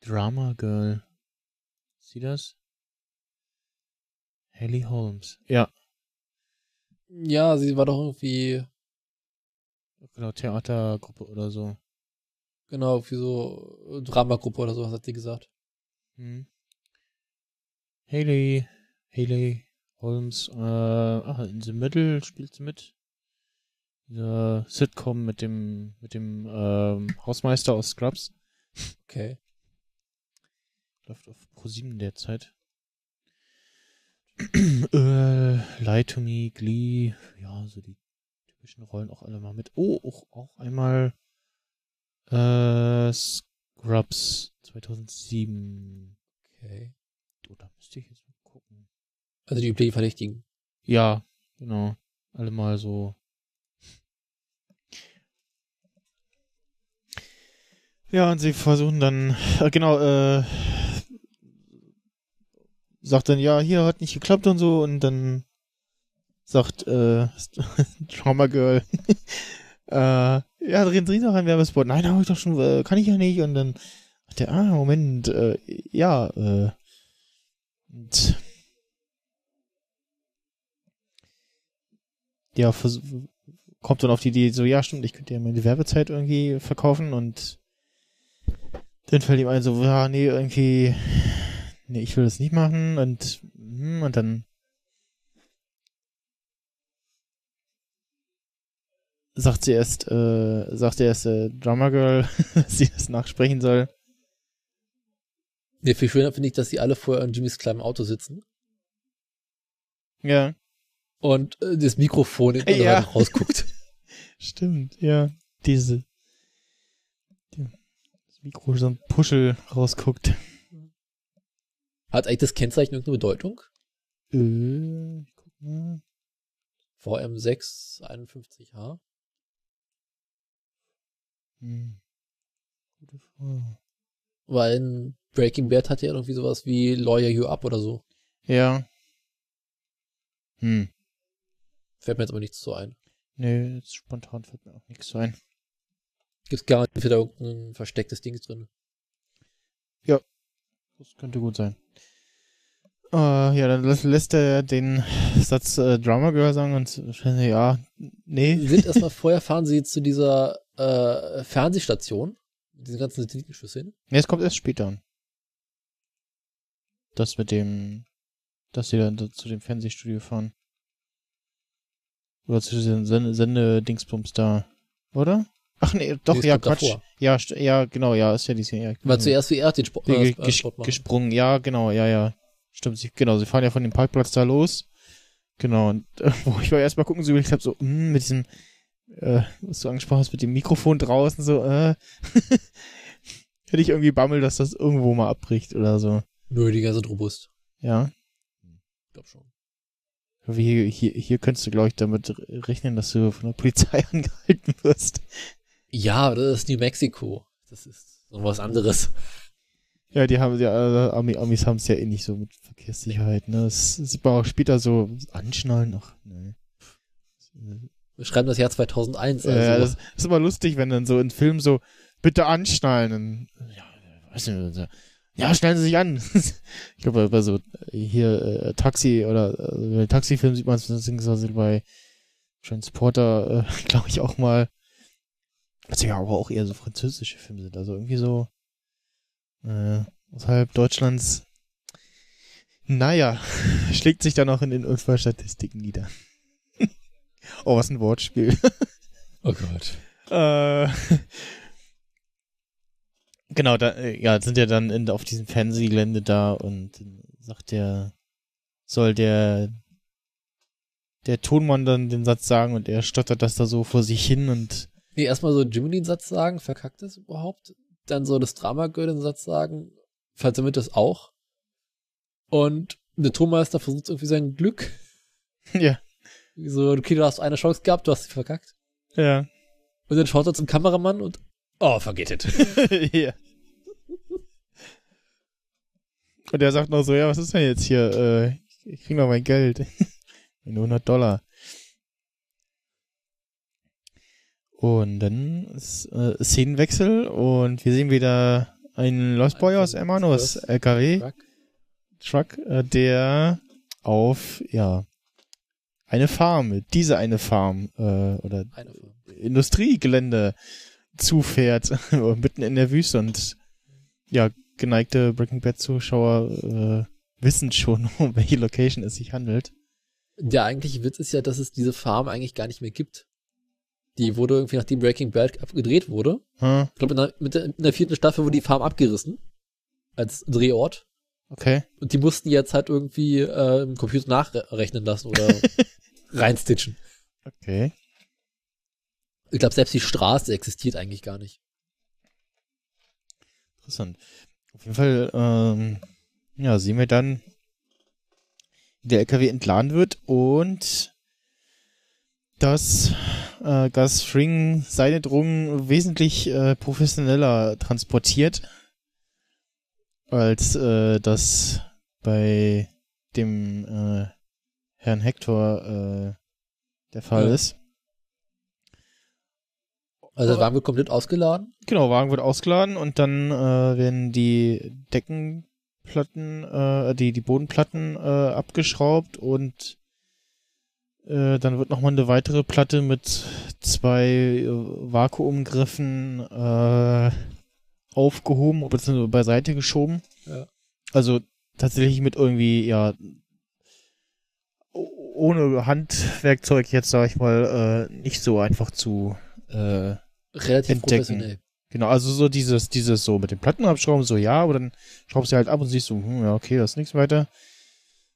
Drama Girl? Sie das? Haley Holmes. Ja, Ja, sie war doch irgendwie, genau, Theatergruppe oder so. genau, wie so Dramagruppe oder sowas hat sie gesagt. Hm. Haley, Haley Holmes, äh, ach, in The Middle spielt sie mit. Dieser Sitcom mit dem, mit dem, ähm, Hausmeister aus Scrubs. Okay. Läuft auf Pro7 derzeit. [CLEARS THROAT] äh, Lie to Me, Glee, ja, so die typischen Rollen auch alle mal mit. Oh, auch, auch einmal, äh, Scrubs 2007. Okay. Oh, da müsste ich jetzt mal gucken. Also die üblichen Verdächtigen. Ja, genau. Alle mal so. Ja, und sie versuchen dann, äh, genau, äh, sagt dann, ja, hier hat nicht geklappt und so, und dann sagt, äh, [LAUGHS] Trauma Girl, [LAUGHS] äh, ja, drehen Sie noch ein Werbespot. Nein, habe ich doch schon, äh, kann ich ja nicht, und dann sagt er, ah, Moment, äh, ja, äh, und ja, kommt dann auf die Idee, so, ja, stimmt, ich könnte ja meine Werbezeit irgendwie verkaufen und dann fällt ihm ein, so, ja, nee, irgendwie, nee, ich will das nicht machen und, hm, und dann sagt sie erst, äh, sagt er erst, äh, Drummer Girl, [LAUGHS] dass sie das nachsprechen soll. Ja, viel schöner finde ich, dass sie alle vorher in Jimmys kleinem Auto sitzen. Ja. und äh, das Mikrofon in ja. rausguckt. [LAUGHS] Stimmt, ja. Diese. Mikro so ein Puschel rausguckt. Hat eigentlich das Kennzeichen irgendeine Bedeutung? Äh, ich guck mal. VM6 51H. Hm. Gute Frage. Weil in Breaking Bad hat ja irgendwie sowas wie Lawyer You Up oder so. Ja. Hm. Fällt mir jetzt aber nichts so ein. Nee, jetzt spontan fällt mir auch nichts ein. Gibt's garantiert wieder irgendein verstecktes Ding drin. Das könnte gut sein. Äh, ja, dann lässt, er den Satz äh, Drama Girl sagen und ja, nee. [LAUGHS] Sie sind erstmal vorher, fahren sie zu dieser äh, Fernsehstation. mit Diesen ganzen Satellitenschüsseln. Nee, es kommt erst später. Das mit dem, dass sie dann da zu dem Fernsehstudio fahren. Oder zu diesem Sende- Sende-Dingsbums da. Oder? Ach nee, doch, Nee, ja, Quatsch. davor. Ja, ja, genau, ja, ist ja dieses Jahr. Ja, Weil zuerst wie er den Sport, Die äh, ge- äh, ges Sport gesprungen, ja, genau, ja, ja. Stimmt, sie, genau, sie fahren ja von dem Parkplatz da los. Genau, und äh, [LAUGHS] wo ich war erstmal gucken, so ich hab so, mh, mit diesem, äh, was du angesprochen hast, mit dem Mikrofon draußen, so, äh, [LAUGHS] hätte ich irgendwie Bammel, dass das irgendwo mal abbricht oder so. Nö, die ganze robust. Ja. Ich glaub schon. Hier, hier, hier könntest du, glaube ich, damit rechnen, dass du von der Polizei [LAUGHS] angehalten wirst. Ja, das ist New Mexico. Das ist so was anderes. Ja, die haben ja, äh, Ami, Amis haben es ja eh nicht so mit Verkehrssicherheit, ne? Das sieht man auch später so anschnallen, ach, ne. Wir schreiben das Jahr 2001. Also. Ja, das ist immer lustig, wenn dann so in Filmen so, bitte anschnallen. Und, ja, weiß nicht, ja, schnallen Sie sich an. [LAUGHS] ich glaube, bei so äh, hier äh, Taxi oder äh, bei Taxifilmen sieht man es beziehungsweise bei Transporter, äh, [LAUGHS] glaube ich, auch mal. Was ja aber auch eher so französische Filme sind. Also irgendwie so äh, außerhalb Deutschlands. Naja, [LAUGHS] schlägt sich dann auch in den Unfallstatistiken nieder. [LAUGHS] oh, was ein Wortspiel. [LAUGHS] oh Gott. Äh, genau, da äh, ja, sind ja dann in, auf diesem Fernsehgelände da und sagt der, soll der der Tonmann dann den Satz sagen und er stottert das da so vor sich hin und Nee, erstmal so Jimmy den Satz sagen, verkackt das überhaupt? Dann so das den Satz sagen, falls damit das auch. Und der Tonmeister versucht irgendwie sein Glück. [LAUGHS] ja, So, okay, du hast eine Chance gehabt, du hast sie verkackt. ja, Und dann schaut er zum Kameramann und, oh, forget it. [LAUGHS] ja. Und er sagt noch so, ja, was ist denn jetzt hier? Äh, ich krieg noch mein Geld. [LAUGHS] Nur 100 Dollar. Und dann ist äh, Szenenwechsel und wir sehen wieder einen Lost Boy aus Hermanos LKW Truck. Truck, äh, der auf ja eine Farm, diese eine Farm äh, oder Eine Farm. Industriegelände zufährt, [LAUGHS] mitten in der Wüste und ja, geneigte Breaking Bad Zuschauer äh, wissen schon, [LAUGHS] um welche Location es sich handelt. Der eigentliche Witz ist ja, dass es diese Farm eigentlich gar nicht mehr gibt. Die wurde irgendwie, nachdem Breaking Bad abgedreht wurde, Hm, ich glaube, in, in der vierten Staffel wurde die Farm abgerissen. Als Drehort. okay. Und die mussten jetzt halt irgendwie äh, im Computer nachrechnen lassen oder [LAUGHS] reinstitchen. Okay. Ich glaube, selbst die Straße existiert eigentlich gar nicht. Interessant. Auf jeden Fall, ähm, ja, sehen wir dann, wie der LKW entladen wird und dass äh, Gus Fring seine Drogen wesentlich äh, professioneller transportiert, als äh, das bei dem äh, Herrn Hector äh, der Fall Ja. ist. Also der Wagen wird komplett ausgeladen. Genau, Wagen wird ausgeladen und dann äh, werden die Deckenplatten, äh, die, die Bodenplatten äh, abgeschraubt und äh, dann wird nochmal eine weitere Platte mit zwei äh, Vakuumgriffen äh, aufgehoben bzw. beiseite geschoben. Ja. Also tatsächlich mit irgendwie, ja, ohne Handwerkzeug jetzt, sag ich mal, äh, nicht so einfach zu äh, Relativ Entdecken. Genau, also so dieses, dieses so mit den Platten abschrauben, so ja, aber dann schraubst du halt ab und siehst so, hm, ja, okay, da ist nichts weiter.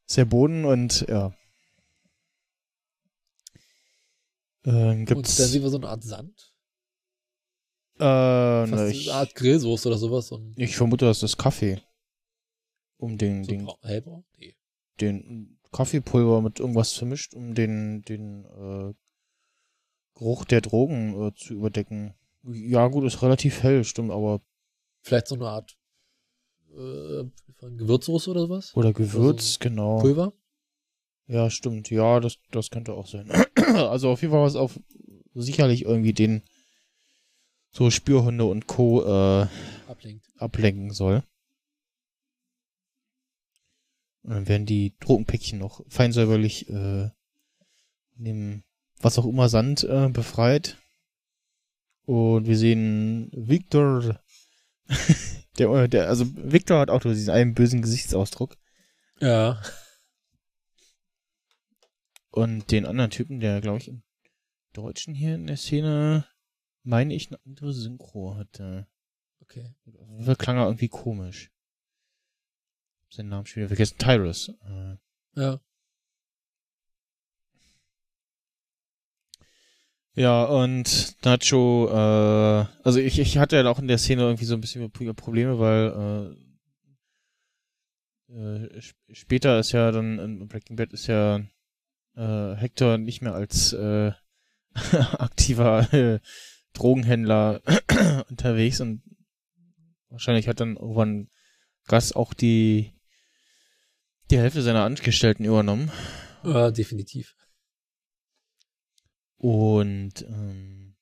Ist der Boden und ja. Und gibt's. dann sehen wir so eine Art Sand. äh, Fast na, eine ich, Art Grillsoße oder sowas. So ein, ich vermute, das ist Kaffee. Um den, so den, ein hellbraun? Nee. den Kaffeepulver mit irgendwas vermischt, um den, den äh, Geruch der Drogen äh, zu überdecken. Ja, gut, ist relativ hell, stimmt, aber. Vielleicht so eine Art äh, von Gewürzsoße oder sowas? Oder Gewürz, Also genau. Pulver? Ja, stimmt. Ja, das, das könnte auch sein. Also auf jeden Fall was auf sicherlich irgendwie den so Spürhunde und Co. Äh, Ablenkt. ablenken soll. Und dann werden die Drogenpäckchen noch feinsäuberlich äh, dem was auch immer Sand äh, befreit. Und wir sehen Victor, [LAUGHS] der, der, also Victor hat auch diesen einen bösen Gesichtsausdruck. Ja. Und den anderen Typen, der, glaube ich, im Deutschen hier in der Szene, meine ich, eine andere Synchro hatte. Okay. Fall klang er irgendwie komisch. Hab seinen Namen schon wieder vergessen. Tyrus. Äh, Ja. ja, und Nacho, äh, also ich, ich hatte ja auch in der Szene irgendwie so ein bisschen Probleme, weil äh, äh, sp- später ist ja dann in Breaking Bad ist ja äh, Hector nicht mehr als äh, [LAUGHS] aktiver äh, Drogenhändler [CLEARS THROAT] unterwegs und wahrscheinlich hat dann irgendwann Gus auch die die Hälfte seiner Angestellten übernommen Äh, definitiv. und ähm,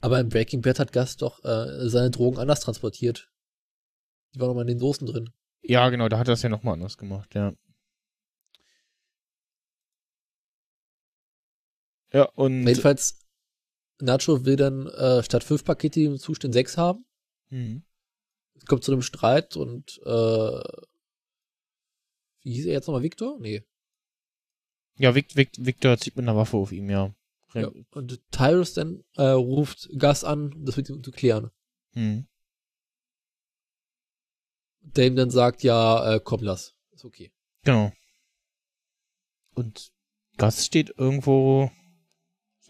Aber in Breaking Bad hat Gus doch äh, seine Drogen anders transportiert. Die waren noch mal in den Soßen drin. ja genau, da hat er es ja nochmal anders gemacht, ja. Ja, und Jedenfalls, Nacho will dann äh, statt fünf Pakete im Zustand sechs haben. Mhm. Es kommt zu einem Streit und äh, wie hieß er jetzt nochmal? Victor? Nee. ja, Vic, Vic, Victor zieht mit einer Waffe auf ihm, ja. Ja. Und Tyrus dann äh, ruft Gus an, um das mit ihm zu klären. Mhm. Der ihm dann sagt, ja, äh, komm, lass. Ist okay. Genau. Und Gus steht irgendwo,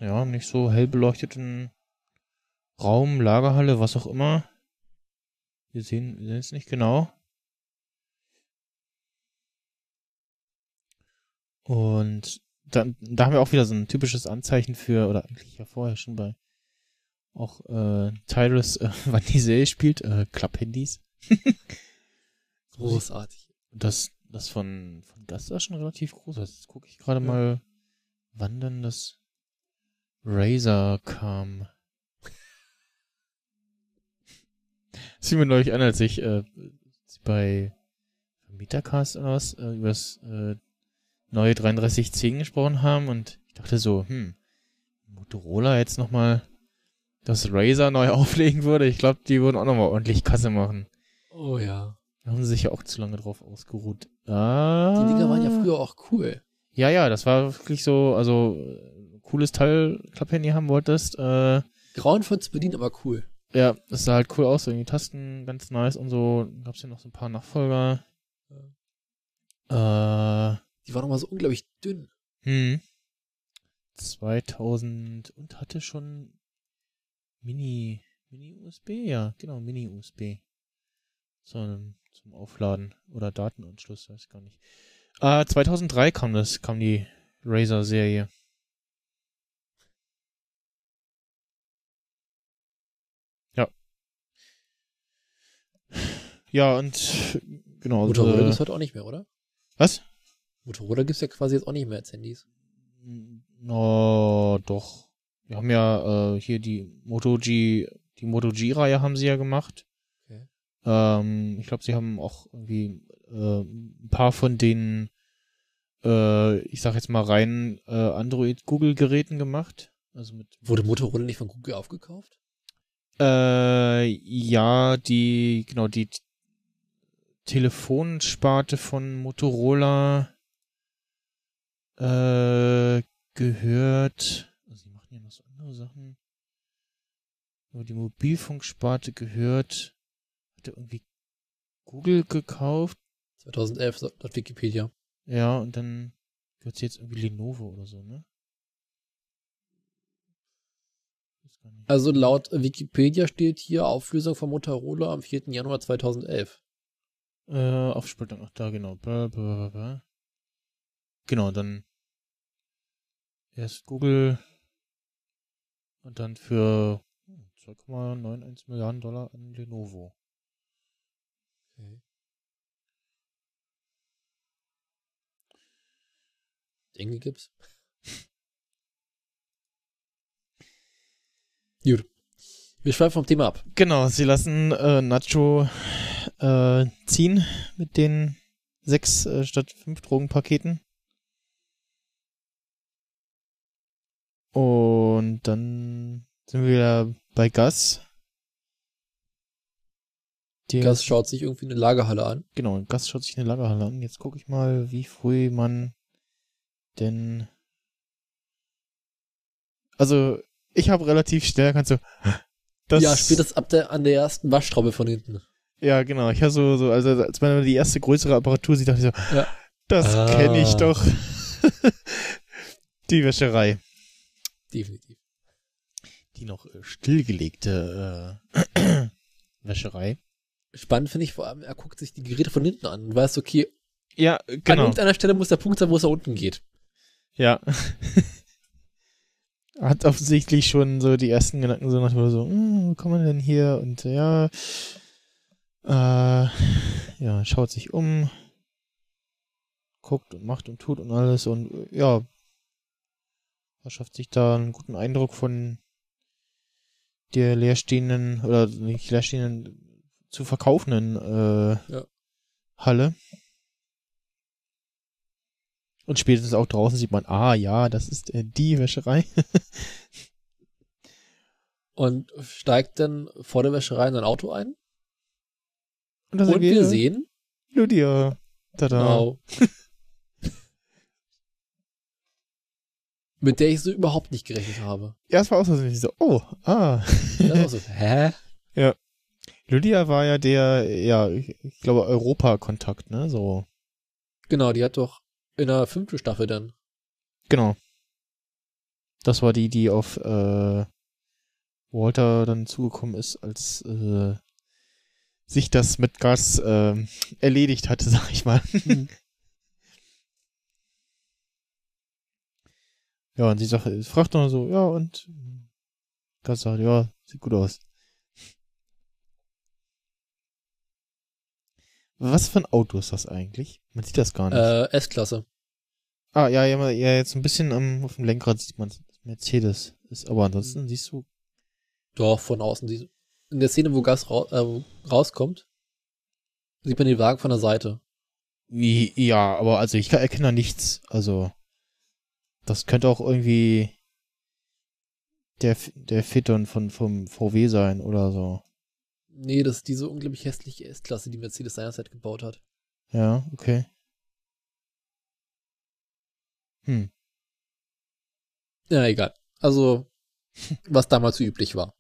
ja, nicht so hell beleuchteten Raum, Lagerhalle, was auch immer. Wir sehen, es nicht genau. Und dann, da haben wir auch wieder so ein typisches Anzeichen für, oder eigentlich ja vorher schon bei auch äh, Tyrus, äh, [LAUGHS] wann die Serie spielt, äh, Club-Handys. [LAUGHS] Großartig. Das, das von, von ist schon relativ groß. Jetzt gucke ich gerade mal, wann denn das Razer kam. Das fiel mir neulich an, als ich äh, bei Metacast oder was äh, über das äh, neue 3310 gesprochen haben und ich dachte so, hm, Motorola jetzt nochmal das Razer neu [LAUGHS] auflegen würde. Ich glaube, die würden auch nochmal ordentlich Kasse machen. Oh ja. Da haben sie sich ja auch zu lange drauf ausgeruht. Ah. Die Dinger waren ja früher auch cool. Ja, ja, das war wirklich so, also cooles Teil, Klapphandy haben wolltest. Äh, Grauenvoll zu bedienen, aber cool. ja, das sah halt cool aus, so die Tasten ganz nice und so. Gab's ja noch so ein paar Nachfolger. Äh, Die waren nochmal so unglaublich dünn. hm. 2000 und hatte schon Mini, Mini-USB? Ja, genau, Mini-USB. So, zum Aufladen oder Datenanschluss, weiß ich gar nicht. Äh, 2003 kam das, kam die Razer-Serie. Ja, und genau. Motorola also, gibt's heute auch nicht mehr, oder? was? Motorola gibt's ja quasi jetzt auch nicht mehr als Handys. No, doch. Wir haben ja äh, hier die Moto G, die Moto G-Reihe haben sie ja gemacht. Okay. Ähm, ich glaube, sie haben auch irgendwie äh, ein paar von den, äh, ich sag jetzt mal rein äh, Android-Google-Geräten gemacht. Also mit Wurde Motorola nicht von Google aufgekauft? äh, ja, die, genau, die Telefonsparte von Motorola äh, gehört. Also sie machen ja noch so andere Sachen. Aber die Mobilfunksparte gehört. Hat er irgendwie Google gekauft? 2011 laut Wikipedia. Ja, und dann gehört sie jetzt irgendwie Lenovo oder so, ne? Also laut Wikipedia steht hier Auflösung von Motorola am 4. Januar 2011. Äh, Aufspaltung, ach da, genau. Bla, bla, bla, bla. Genau, dann erst Google und dann für hm, 2,91 Milliarden Dollar an Lenovo. Dinge gibt's. [LAUGHS] Gut. Wir schweifen vom Thema ab. Genau, sie lassen äh, Nacho äh, ziehen mit den sechs äh, statt fünf Drogenpaketen. Und dann sind wir wieder bei Gas. Der, Gas schaut sich irgendwie eine Lagerhalle an. Genau, Gas schaut sich eine Lagerhalle an. Jetzt gucke ich mal, wie früh man denn. Also, ich habe relativ schnell erkannt so. Das, ja, spätestens ab der, an der ersten Waschtraube von hinten. Ja, genau. Ich habe so, so, also als man die erste größere Apparatur sieht, dachte ich so, Ja. das Ah. kenne ich doch. [LAUGHS] die Wäscherei. Definitiv. Die noch äh, stillgelegte äh, [CLEARS THROAT] Wäscherei. Spannend finde ich vor allem, er guckt sich die Geräte von hinten an und weiß, okay, Ja, an genau. irgendeiner Stelle muss der Punkt sein, wo es da unten geht. Ja. Hat offensichtlich schon so die ersten Gedanken so nach so, hm, wo kommen wir denn hier? Und äh, ja, äh, ja, schaut sich um, guckt und macht und tut und alles und äh, ja, verschafft sich da einen guten Eindruck von der leerstehenden oder nicht leerstehenden zu verkaufenden äh, Ja. Halle. Und spätestens auch draußen sieht man, ah ja, das ist äh, die Wäscherei. [LAUGHS] Und steigt dann vor der Wäscherei in ein Auto ein. Und, Und wir sehen, Lydia. Tada. genau, [LAUGHS] mit der ich so überhaupt nicht gerechnet habe. Ja, es war auch so, so, oh, ah. Das war so, [LAUGHS] hä? Lydia war ja der, ja, ich, ich glaube, Europakontakt, ne, so. Genau, die hat doch in der fünften Staffel dann. Genau. Das war die, die auf äh, Walter dann zugekommen ist, als äh, sich das mit Gas äh, erledigt hatte, [LAUGHS] sag ich mal. Hm. ja, und sie sagt, fragt noch so, ja, und Gas sagt, ja, sieht gut aus. Was für ein Auto ist das eigentlich? Man sieht das gar nicht. Äh, S-Klasse. Ah, ja, ja, ja, jetzt ein bisschen am, auf dem Lenkrad sieht man Mercedes ist, aber ansonsten siehst du, Doch, von außen. Die, in der Szene, wo Gas ra äh, rauskommt, sieht man den Wagen von der Seite. ja, aber also ich erkenne da nichts, also, das könnte auch irgendwie der, der Phaeton von, vom VW sein oder so. Nee, das ist diese unglaublich hässliche S-Klasse, die Mercedes seinerzeit gebaut hat. Ja, okay. Hm, Ja, egal. Also, [LAUGHS] was damals so üblich war.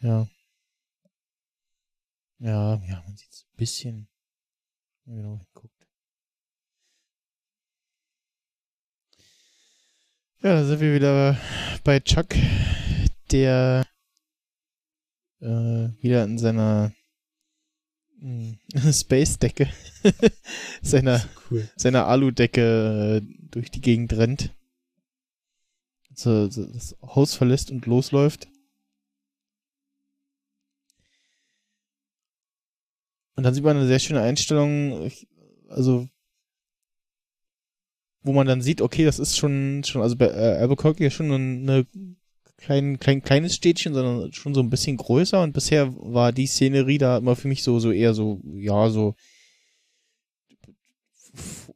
ja. Ja, ja, man sieht ein bisschen, genau hinguckt. Ja, da sind wir wieder bei Chuck, der äh, wieder in seiner mh, [LAUGHS] Space-Decke, [LAUGHS] seiner, Cool. seiner Alu-Decke äh, durch die Gegend rennt. So, so das Haus verlässt und losläuft. Und dann sieht man eine sehr schöne Einstellung, ich- also wo man dann sieht, okay, das ist schon, schon also bei äh, Albuquerque ist schon eine klein, klein, kleines Städtchen, sondern schon so ein bisschen größer und bisher war die Szenerie da immer für mich so, so eher so, ja, so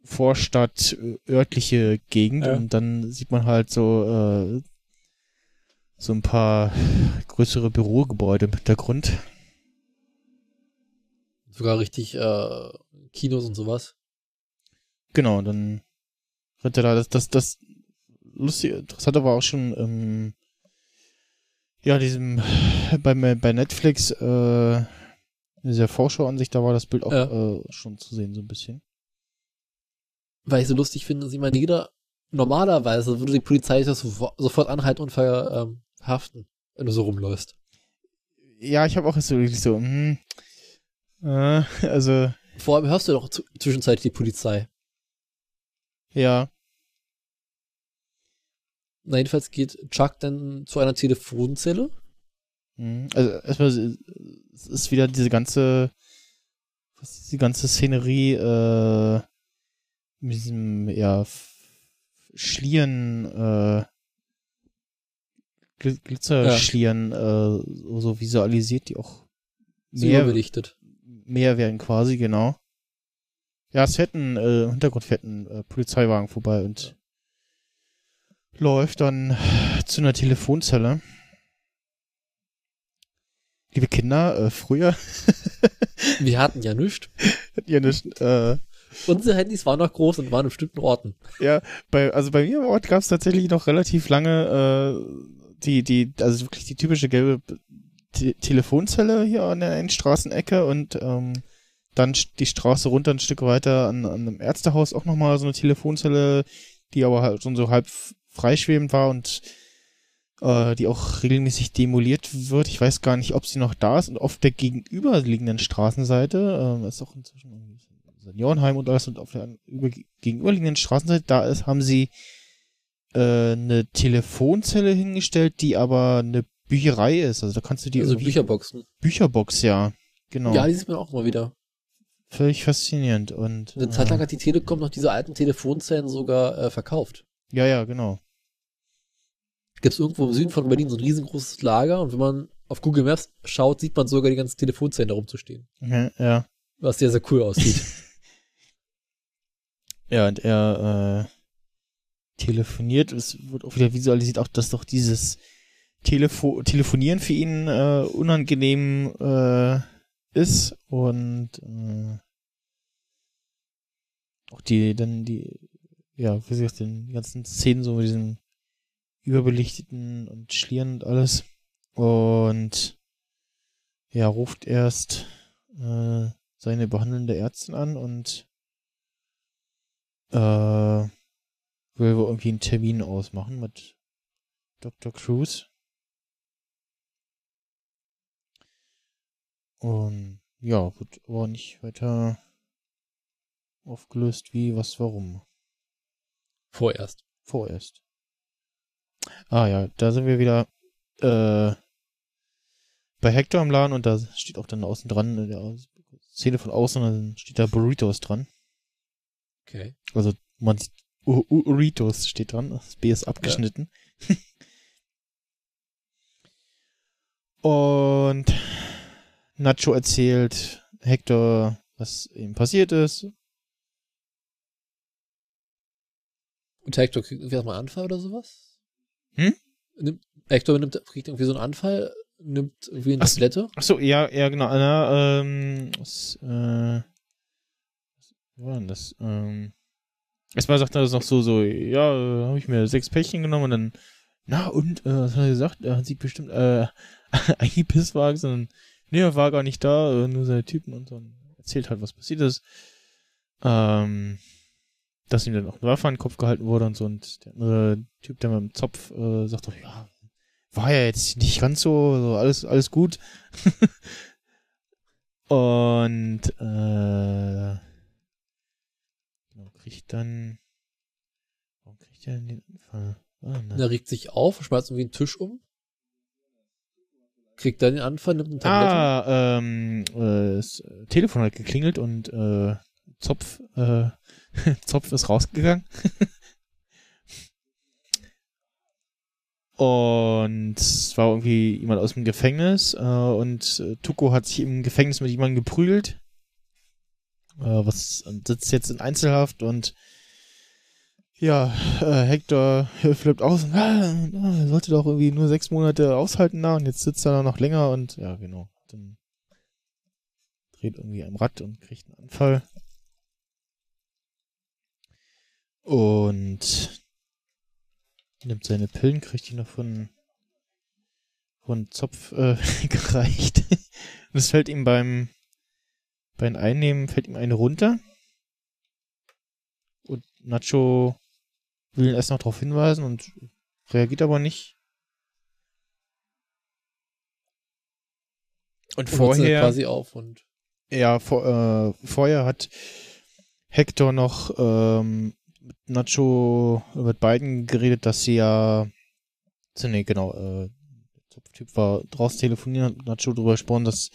Vorstadt, äh, örtliche Gegend Ja. und dann sieht man halt so, äh, so ein paar größere Bürogebäude im Hintergrund. Sogar richtig äh, Kinos und sowas. Genau, dann rennt er da, das, das, das lustige, interessante war auch schon, ähm, ja, diesem, [SIGHS] bei, bei Netflix, äh, dieser Vorschauansicht, da war das Bild auch Ja. äh, schon zu sehen, so ein bisschen. Weil ich so lustig finde, dass ich meine, jeder, normalerweise würde die Polizei das sofort, anhalten und ähm, haften, wenn du so rumläufst. Ja, ich habe auch jetzt so wirklich so, hm, äh, [LAUGHS] also, Vor allem hörst du doch zwischenzeitlich die Polizei. ja, Na, jedenfalls geht Chuck dann zu einer Telefonzelle. hm, also erstmal, es ist wieder diese ganze, was ist die ganze Szenerie, äh, mit diesem, ja, Schlieren, äh, Gl Glitzerschlieren, äh, so, visualisiert, die auch mehr, überbelichtet. mehr werden quasi, genau. Ja, es fährt ein, äh, im Hintergrund fährt ein äh, Polizeiwagen vorbei und läuft dann zu einer Telefonzelle. Liebe Kinder, äh, früher [LAUGHS] Wir hatten ja nichts. hatten ihr nicht, äh, Unsere Handys waren noch groß und waren in bestimmten Orten. ja, bei, also bei mir im Ort gab es tatsächlich noch relativ lange äh, die, die, also wirklich die typische gelbe Te Telefonzelle hier an der einen Straßenecke und ähm, dann die Straße runter ein Stück weiter an, an einem Ärztehaus auch nochmal so eine Telefonzelle, die aber halt schon so halb freischwebend war und äh, die auch regelmäßig demoliert wird. Ich weiß gar nicht, ob sie noch da ist und auf der gegenüberliegenden Straßenseite, ähm, ist auch inzwischen irgendwie Seniorenheim und alles und auf der über, gegenüberliegenden Straßenseite da ist, haben sie äh, eine Telefonzelle hingestellt, die aber eine Bücherei ist. Also da kannst du die also Bücherboxen. Bücherbox, ja. Genau. Ja, die sieht man auch mal wieder. Völlig faszinierend. Und Eine Zeit lang äh, hat die Telekom noch diese alten Telefonzellen sogar äh, verkauft. ja, ja, genau. Gibt es irgendwo im Süden von Berlin so ein riesengroßes Lager und wenn man auf Google Maps schaut, sieht man sogar die ganzen Telefonzellen da rumzustehen. Ja, ja. Was sehr, sehr cool aussieht. [LAUGHS] Ja, und er äh, telefoniert. Es wird auch wieder visualisiert, auch dass doch dieses Telefo Telefonieren für ihn äh, unangenehm äh, ist und äh, auch die dann die ja wie gesagt den ganzen Szenen so mit diesem überbelichteten und Schlieren und alles und ja ruft erst äh, seine behandelnde Ärztin an und äh, will wohl irgendwie einen Termin ausmachen mit Dr. Cruz. Und ja, wird aber nicht weiter aufgelöst, wie, was, warum. Vorerst. Vorerst. Ah ja, da sind wir wieder äh, bei Hector im Laden und da steht auch dann außen dran, in der Szene von außen, dann steht da Burritos dran. Okay. Also man sieht U- U- Uritos steht dran, das B ist abgeschnitten. [LAUGHS] Und Nacho erzählt Hector, was ihm passiert ist. Und Hector kriegt irgendwie einen Anfall oder sowas? Hm? Nimmt, Hector nimmt, kriegt irgendwie so einen Anfall, nimmt irgendwie eine Ach. Tablette. Ach so, ja, ja, genau. Na, ähm, was, äh, was war denn das? Ähm, erstmal sagt er das noch so, so, ja, äh, habe ich mir sechs Päckchen genommen und dann, na und, äh, was hat er gesagt? Er hat sich bestimmt, äh, [LAUGHS] eingepisst war, sondern, nee, er war gar nicht da, äh, nur seine Typen und so. Erzählt halt, was passiert ist. Ähm, dass ihm dann auch eine Waffe an den Kopf gehalten wurde und so und der andere Typ, der mit dem Zopf, äh, sagt doch, ja, war ja jetzt nicht ganz so, so alles, alles gut. [LAUGHS] und äh, genau, kriegt dann warum kriegt er denn den Anfall? Ah, er regt sich auf, schmeißt irgendwie einen Tisch um. Kriegt dann den Anfall, nimmt eine Tablette. ah ähm, äh, das Telefon hat geklingelt und äh, Zopf, äh, [LAUGHS] Zopf ist rausgegangen. [LAUGHS] Und es war irgendwie jemand aus dem Gefängnis äh, und äh, Tuko hat sich im Gefängnis mit jemandem geprügelt. Äh, was und sitzt jetzt in Einzelhaft und ja, äh, Hector flippt aus und ah, sollte doch irgendwie nur sechs Monate aushalten da und jetzt sitzt er da noch länger und ja, genau. Dann dreht irgendwie am Rad und kriegt einen Anfall. Und nimmt seine Pillen, kriegt die noch von, von Zopf äh, [LAUGHS] gereicht. Und es fällt ihm beim, beim Einnehmen, fällt ihm eine runter. Und Nacho will ihn erst noch darauf hinweisen und reagiert aber nicht. Und, vorher quasi auf und ja vor, äh, vorher hat Hector noch ähm, mit Nacho, mit beiden geredet, dass sie ja, nee, genau, äh, der Typ war draußen telefonieren, mit Nacho drüber gesprochen, dass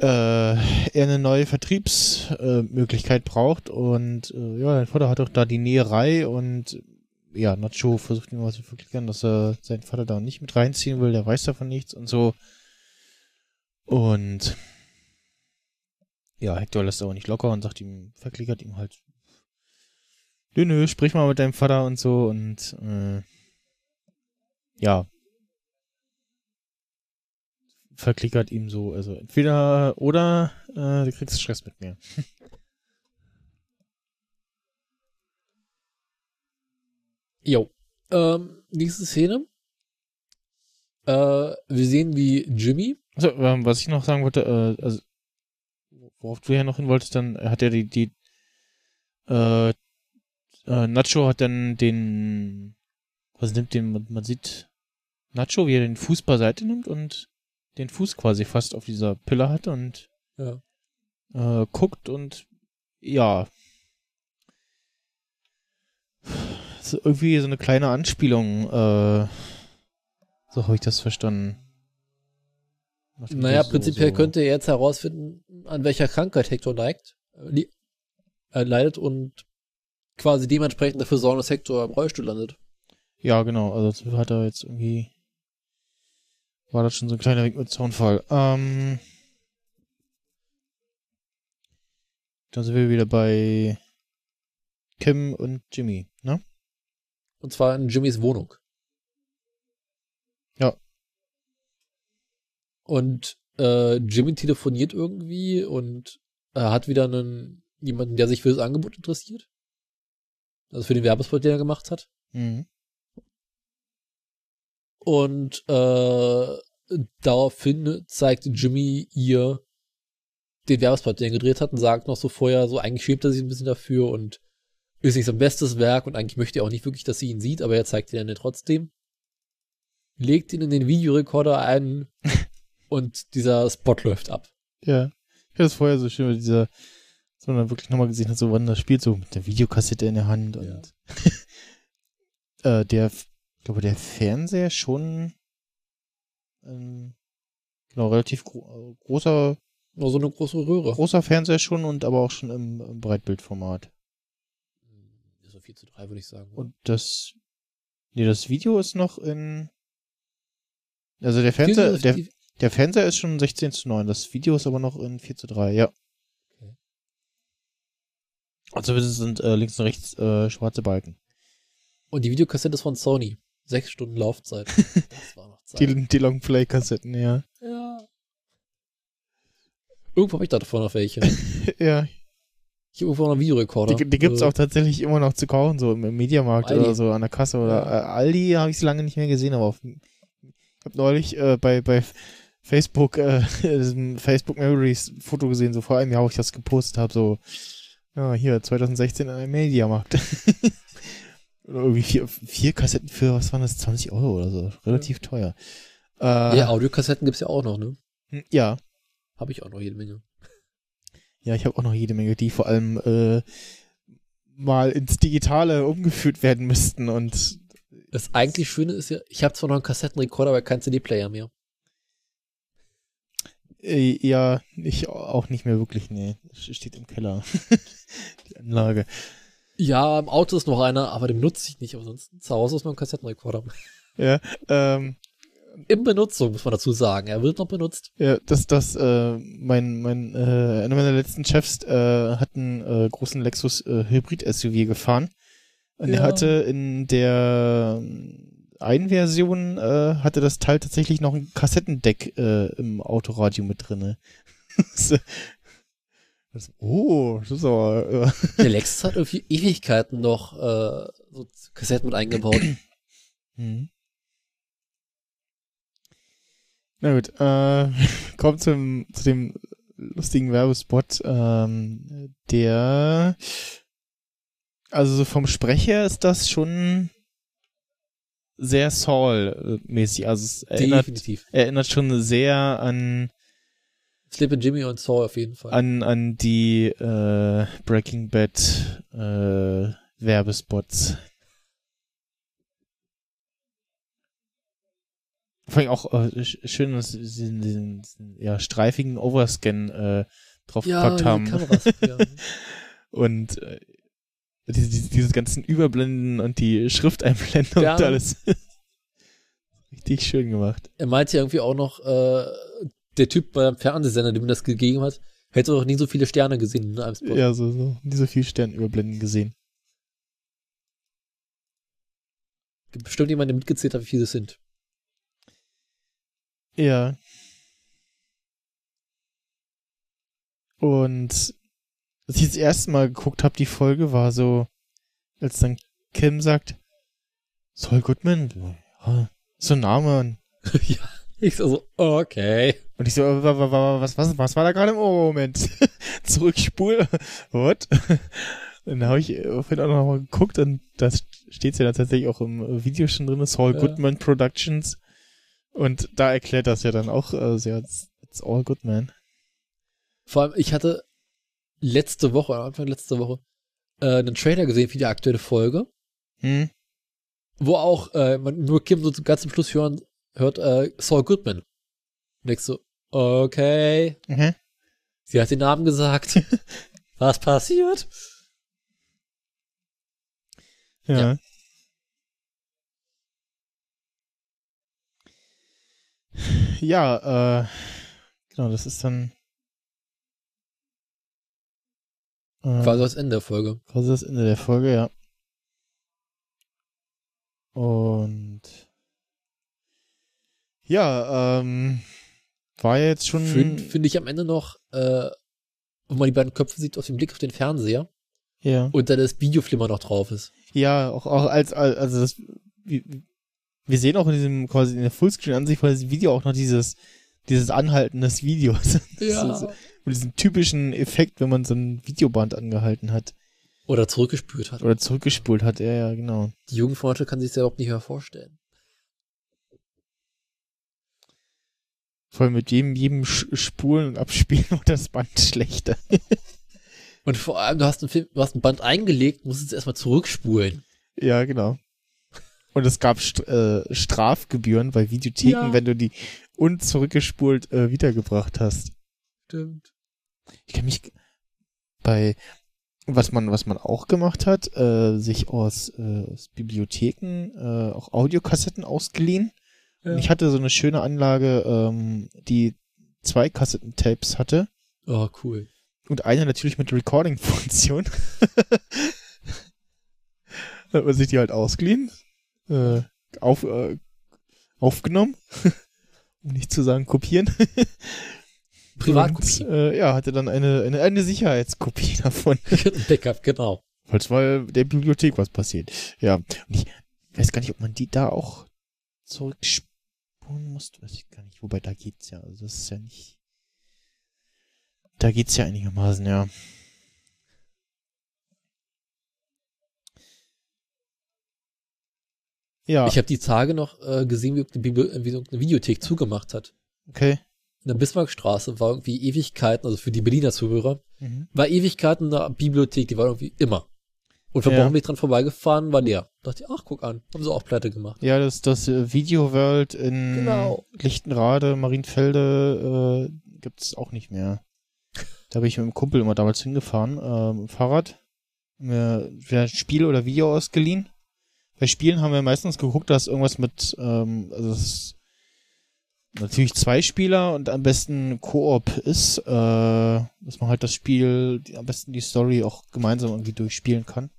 äh, er eine neue Vertriebsmöglichkeit äh, braucht und äh, ja, dein Vater hat auch da die Näherei und ja, Nacho versucht ihm mal zu verklickern, dass er seinen Vater da nicht mit reinziehen will, der weiß davon nichts und so. Und ja, Hector lässt aber nicht locker und sagt ihm, verklickert ihm halt, nö, nö, sprich mal mit deinem Vater und so und äh, ja, verklickert ihm so, also entweder oder äh, du kriegst Stress mit mir. [LAUGHS] Jo. Ähm, nächste Szene. Äh, wir sehen, wie Jimmy, Also, ähm, was ich noch sagen wollte, äh, also worauf du ja noch hin wolltest, dann hat er die, die äh, äh, Nacho hat dann den was nimmt den, man, sieht Nacho, wie er den Fuß beiseite nimmt und den Fuß quasi fast auf dieser Pille hat und ja. äh, guckt und ja. So irgendwie so eine kleine Anspielung, äh, so habe ich das verstanden. Naja, so- prinzipiell so- könnte er jetzt herausfinden, an welcher Krankheit Hector neigt, äh, äh, leidet und quasi dementsprechend dafür sorgen, dass Hector im Rollstuhl landet. Ja, genau, also das hat er jetzt irgendwie, war das schon so ein kleiner Weg mit Zaunfall. Ähm, dann sind wir wieder bei Kim und Jimmy, ne? Und zwar in Jimmys Wohnung. Ja. Und äh, Jimmy telefoniert irgendwie und äh, hat wieder einen jemanden, der sich für das Angebot interessiert. Also für den Werbespot, den er gemacht hat. Mhm. Und äh, daraufhin zeigt Jimmy ihr den Werbespot, den er gedreht hat und sagt noch so vorher, so eigentlich schämt er sich ein bisschen dafür und ist nicht sein bestes Werk und eigentlich möchte er auch nicht wirklich, dass sie ihn sieht, aber er zeigt ihn dann trotzdem. Legt ihn in den Videorekorder ein [LAUGHS] und dieser Spot läuft ab. Ja. Ich habe das vorher so schön mit dieser, dass man dann wirklich nochmal gesehen hat, so wann das spielt, so mit der Videokassette in der Hand Ja. und [LAUGHS] äh, der, ich glaube, der Fernseher schon ähm, genau, relativ gro großer, Nur so eine große Röhre. großer Fernseher schon und aber auch schon im, im Breitbildformat. So 4 zu 3 würde ich sagen. Und das, nee, das Video ist noch in, also der 4 Fernseher, der, der Fernseher ist schon 16 zu 9, das Video ist aber noch in 4 zu 3, ja. Also es sind äh, links und rechts äh, schwarze Balken. Und die Videokassette ist von Sony. Sechs Stunden Laufzeit. [LAUGHS] Das war noch Zeit. Die, die Longplay-Kassetten, ja. ja. Irgendwo habe ich davon noch welche. [LAUGHS] ja, Ich habe irgendwo noch einen Videorekorder. die, die gibt's Äh, auch tatsächlich immer noch zu kaufen, so im, im Mediamarkt oder so an der Kasse oder Ja. äh, Aldi habe ich lange nicht mehr gesehen, aber auf, ich habe neulich äh, bei bei Facebook äh, [LAUGHS] diesem Facebook Memories Foto gesehen, so vor einem Jahr, wo ich das gepostet habe, so ja hier 2016 in einem Mediamarkt. [LAUGHS] oder irgendwie vier, vier Kassetten für was waren das 20 Euro oder so, relativ teuer. Äh, Ja, Audiokassetten gibt's ja auch noch, ne? hm, ja, Habe ich auch noch jede Menge. Ja, ich habe auch noch jede Menge, die vor allem äh, mal ins Digitale umgeführt werden müssten und Das eigentlich Schöne ist ja, ich habe zwar noch einen Kassettenrekorder, aber keinen CD-Player mehr. Äh, ja, ich auch nicht mehr wirklich, nee. Steht im Keller. [LAUGHS] die Anlage. Ja, im Auto ist noch einer, aber den nutze ich nicht. Sonst zu Hause ist noch ein Kassettenrekorder. [LAUGHS] Ja, ähm, In Benutzung, muss man dazu sagen. Er wird noch benutzt. ja, das, das, äh, mein, mein, äh, einer meiner letzten Chefs äh, hat einen äh, großen Lexus äh, Hybrid-SUV gefahren. Und er Ja. hatte in der ähm, einen Version äh, hatte das Teil tatsächlich noch ein Kassettendeck äh, im Autoradio mit drinne. Das- [LAUGHS] das- oh, das ist aber äh, Der Lexus hat irgendwie Ewigkeiten noch äh, so Kassetten mit eingebaut. [CLEARS THROAT] Mhm. Na gut, äh, [LAUGHS] kommt zum, zu dem lustigen Werbespot, ähm, der, also so vom Sprecher ist das schon sehr Saul-mäßig, also es erinnert, Definitiv. erinnert schon sehr an Sleeping Jimmy und Saw auf jeden Fall. An, an die äh, Breaking Bad äh, Werbespots. Vor allem auch äh, sch- schön, dass sie diesen, diesen, diesen ja, streifigen Overscan äh, draufgepackt die haben. Kameras, ja. [LAUGHS] Und äh, diese, diese, diese ganzen Überblenden und die Schrifteinblendung Ja. und alles. [LAUGHS] Richtig schön gemacht. Er meinte ja irgendwie auch noch, äh, der Typ beim Fernsehsender, dem das gegeben hat, hätte noch nie so viele Sterne gesehen in einem Spot. Ja, so, so. Nie so viel Sternüberblenden gesehen. Gibt bestimmt jemand, der mitgezählt hat, wie viele es sind. Ja. Und als ich das erste Mal geguckt habe, die Folge war so, als dann Kim sagt, Saul Goodman, so ein Name. Und, [LAUGHS] ja. Ich so, so, okay. und ich so, wa- wa- wa- was, was, was war da gerade im Moment? [LAUGHS] Zurückspul. What? Und dann habe ich vorhin auch noch mal geguckt und da steht ja dann tatsächlich auch im Video schon drin, Saul Ja. Goodman Productions. Und da erklärt das ja dann auch, äh, so, ja, it's, it's all good, man. Vor allem, ich hatte letzte Woche, Anfang letzte Woche, äh, einen Trailer gesehen für die aktuelle Folge, Hm? wo auch äh, man nur Kim so ganz zum Schluss hören, hört äh, Saul Goodman. Und ich so, okay. Mhm. Sie hat den Namen gesagt. [LAUGHS] Was passiert? Ja. Ja. Ja, äh, genau, das ist dann äh, Quasi das Ende der Folge. quasi das Ende der Folge, ja. Und ja, ähm, war ja jetzt schon Finde find ich am Ende noch, äh, wo man die beiden Köpfe sieht aus dem Blick auf den Fernseher ja, und da das Videoflimmer noch drauf ist. ja, auch, auch als, als also das, wir, wir sehen auch in diesem quasi in der Fullscreen-Ansicht von diesem Video auch noch dieses dieses Anhalten des Videos. [LAUGHS] So, so, mit diesem typischen Effekt, wenn man so ein Videoband angehalten hat Oder zurückgespült hat. oder zurückgespult hat. Ja, ja, genau. Die Jugendfreunde kann sich das ja überhaupt nicht mehr vorstellen. Vor allem mit jedem, jedem Spulen und Abspielen [LAUGHS] wird das Band schlechter. Und vor allem, du hast ein, Film, du hast ein Band eingelegt, musst es erstmal zurückspulen. ja, genau. Und es gab St äh, Strafgebühren bei Videotheken, Ja. wenn du die unzurückgespult äh, wiedergebracht hast. Stimmt. Ich kann mich bei was man was man auch gemacht hat, äh, sich aus, äh, aus Bibliotheken äh, auch Audiokassetten ausgeliehen. Ja. Ich hatte so eine schöne Anlage, ähm, die zwei Kassettentapes hatte Oh, cool. und eine natürlich mit Recording-Funktion. [LAUGHS] hat man sich die halt ausgeliehen, äh, auf, äh, aufgenommen, [LAUGHS] um nicht zu sagen kopieren. [LAUGHS] Privatkopie. Und, äh, ja, hatte dann eine, eine, eine Sicherheitskopie [LAUGHS] davon. [LAUGHS] Backup, genau. Falls mal der Bibliothek was passiert. Ja, und ich weiß gar nicht, ob man die da auch zurückspulen muss. Weiß ich gar nicht. Wobei, da geht's ja. Also, das ist ja nicht. Da geht's ja einigermaßen, ja. Ja, Ich habe die Tage noch äh, gesehen, wie eine, Bibli- wie so eine Videothek zugemacht hat. okay. In der Bismarckstraße war irgendwie Ewigkeiten, also für die Berliner Zuhörer, Mhm. war Ewigkeiten eine Bibliothek, die war irgendwie immer. Und vom Ja. Wochenweg dran vorbeigefahren, war leer. dachte ich, ach, guck an, haben sie auch pleite gemacht. Ja, das, das äh, Video World in Genau. Lichtenrade, Marienfelde äh, gibt's auch nicht mehr. Da bin ich mit dem Kumpel immer damals hingefahren, äh, mit dem Fahrrad. Mir ein Spiel oder Video ausgeliehen. Bei Spielen haben wir meistens geguckt, dass irgendwas mit, ähm, also das natürlich zwei Spieler und am besten Koop ist, äh, dass man halt das Spiel, die, am besten die Story auch gemeinsam irgendwie durchspielen kann.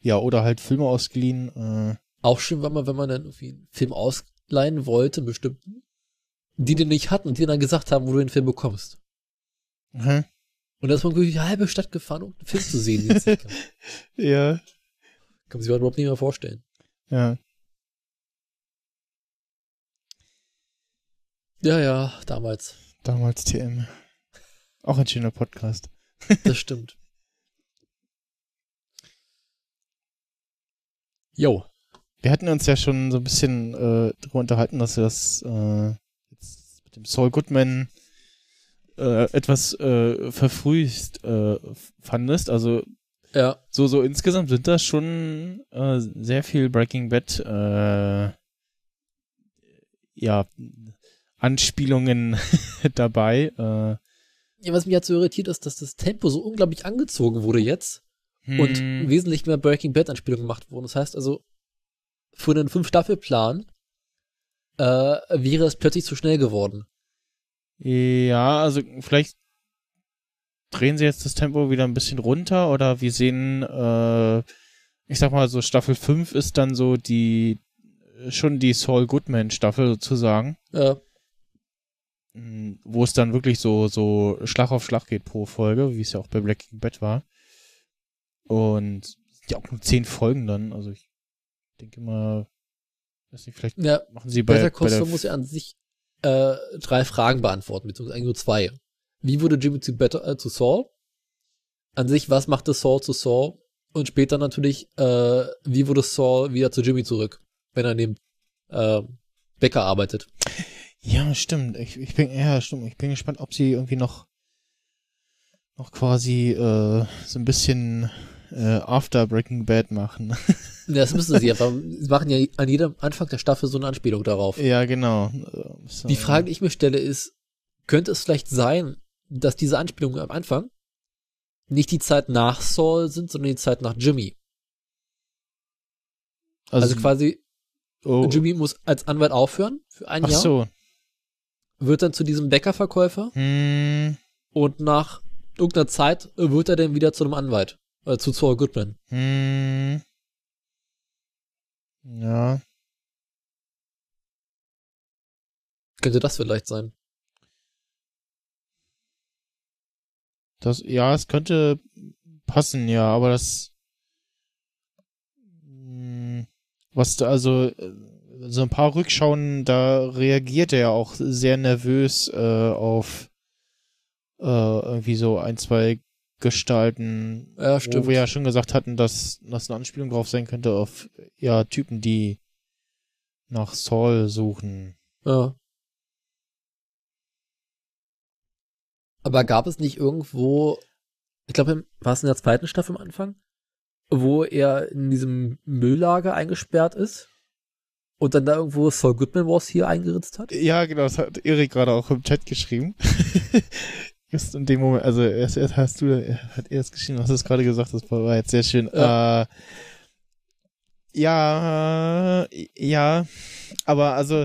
Ja, oder halt Filme ausgeliehen, äh, Auch schön war mal, wenn man dann irgendwie einen Film ausleihen wollte, bestimmt, die den nicht hatten und die dann gesagt haben, wo du den Film bekommst. mhm. Und da ist man wirklich die halbe Stadt gefahren, um einen Film zu sehen. den. [LAUGHS] Ja, Kann man sich überhaupt nicht mehr vorstellen. ja. Ja, ja, damals. Damals TM. Auch ein schöner Podcast. [LAUGHS] Das stimmt. Jo. Wir hatten uns ja schon so ein bisschen äh, darüber unterhalten, dass wir das äh, jetzt mit dem Saul Goodman äh, etwas äh, verfrüht äh, fandest. Also Ja. so, so insgesamt sind das schon äh, sehr viel Breaking Bad äh, ja, Anspielungen [LAUGHS] dabei. Äh, ja. Was mich halt so irritiert ist, dass das Tempo so unglaublich angezogen wurde jetzt und hm, wesentlich mehr Breaking Bad Anspielungen gemacht wurden. Das heißt also, für einen Fünf-Staffel-Plan äh, wäre es plötzlich zu schnell geworden. Ja, also vielleicht drehen sie jetzt das Tempo wieder ein bisschen runter oder wir sehen, äh, ich sag mal so Staffel 5 ist dann so die schon die Saul Goodman Staffel sozusagen, Ja. Mh, wo es dann wirklich so so Schlag auf Schlag geht pro Folge, wie es ja auch bei Breaking Bad war. Und ja auch nur zehn Folgen dann, also ich denke mal, weiß nicht, vielleicht ja. machen sie bei, Better Call der Saul muss ja an sich äh, drei Fragen beantworten, beziehungsweise eigentlich nur zwei. Wie wurde Jimmy zu, Better, äh, zu Saul? An sich, was machte Saul zu Saul? Und später natürlich, äh, wie wurde Saul wieder zu Jimmy zurück, wenn er neben äh, Becker arbeitet? Ja, stimmt. Ich, ich bin, ja, stimmt. Ich bin gespannt, ob sie irgendwie noch, noch quasi äh, so ein bisschen äh, After Breaking Bad machen. [LAUGHS] Ja, das müssen sie einfach. Sie machen ja an jedem Anfang der Staffel so eine Anspielung darauf. ja, genau. So. Die Frage, die ich mir stelle, ist, könnte es vielleicht sein, dass diese Anspielungen am Anfang nicht die Zeit nach Saul sind, sondern die Zeit nach Jimmy? Also, quasi, oh, Jimmy muss als Anwalt aufhören für ein Ach Jahr, so. Wird dann zu diesem Bäckerverkäufer Hm, und nach irgendeiner Zeit wird er dann wieder zu einem Anwalt. Äh, zu Saul Goodman. hm. Ja. Könnte das vielleicht sein? Das, ja, es könnte passen, ja, aber das, hm, was da, also, äh, so ein paar Rückschauen, da reagiert er ja auch sehr nervös äh, auf äh, irgendwie so ein, zwei Gestalten, Ja, wo wir ja schon gesagt hatten, dass das eine Anspielung drauf sein könnte auf ja Typen, die nach Saul suchen. Ja. Aber gab es nicht irgendwo, ich glaube, war es in der zweiten Staffel am Anfang, wo er in diesem Mülllager eingesperrt ist und dann da irgendwo Saul Goodman Wars hier eingeritzt hat? Ja, genau, das hat Erik gerade auch im Chat geschrieben. [LAUGHS] Just in dem Moment, also erst, erst hast du, hat er es geschrieben, hast du es gerade gesagt, das war, jetzt sehr schön. Ja. Äh, ja, ja, aber also,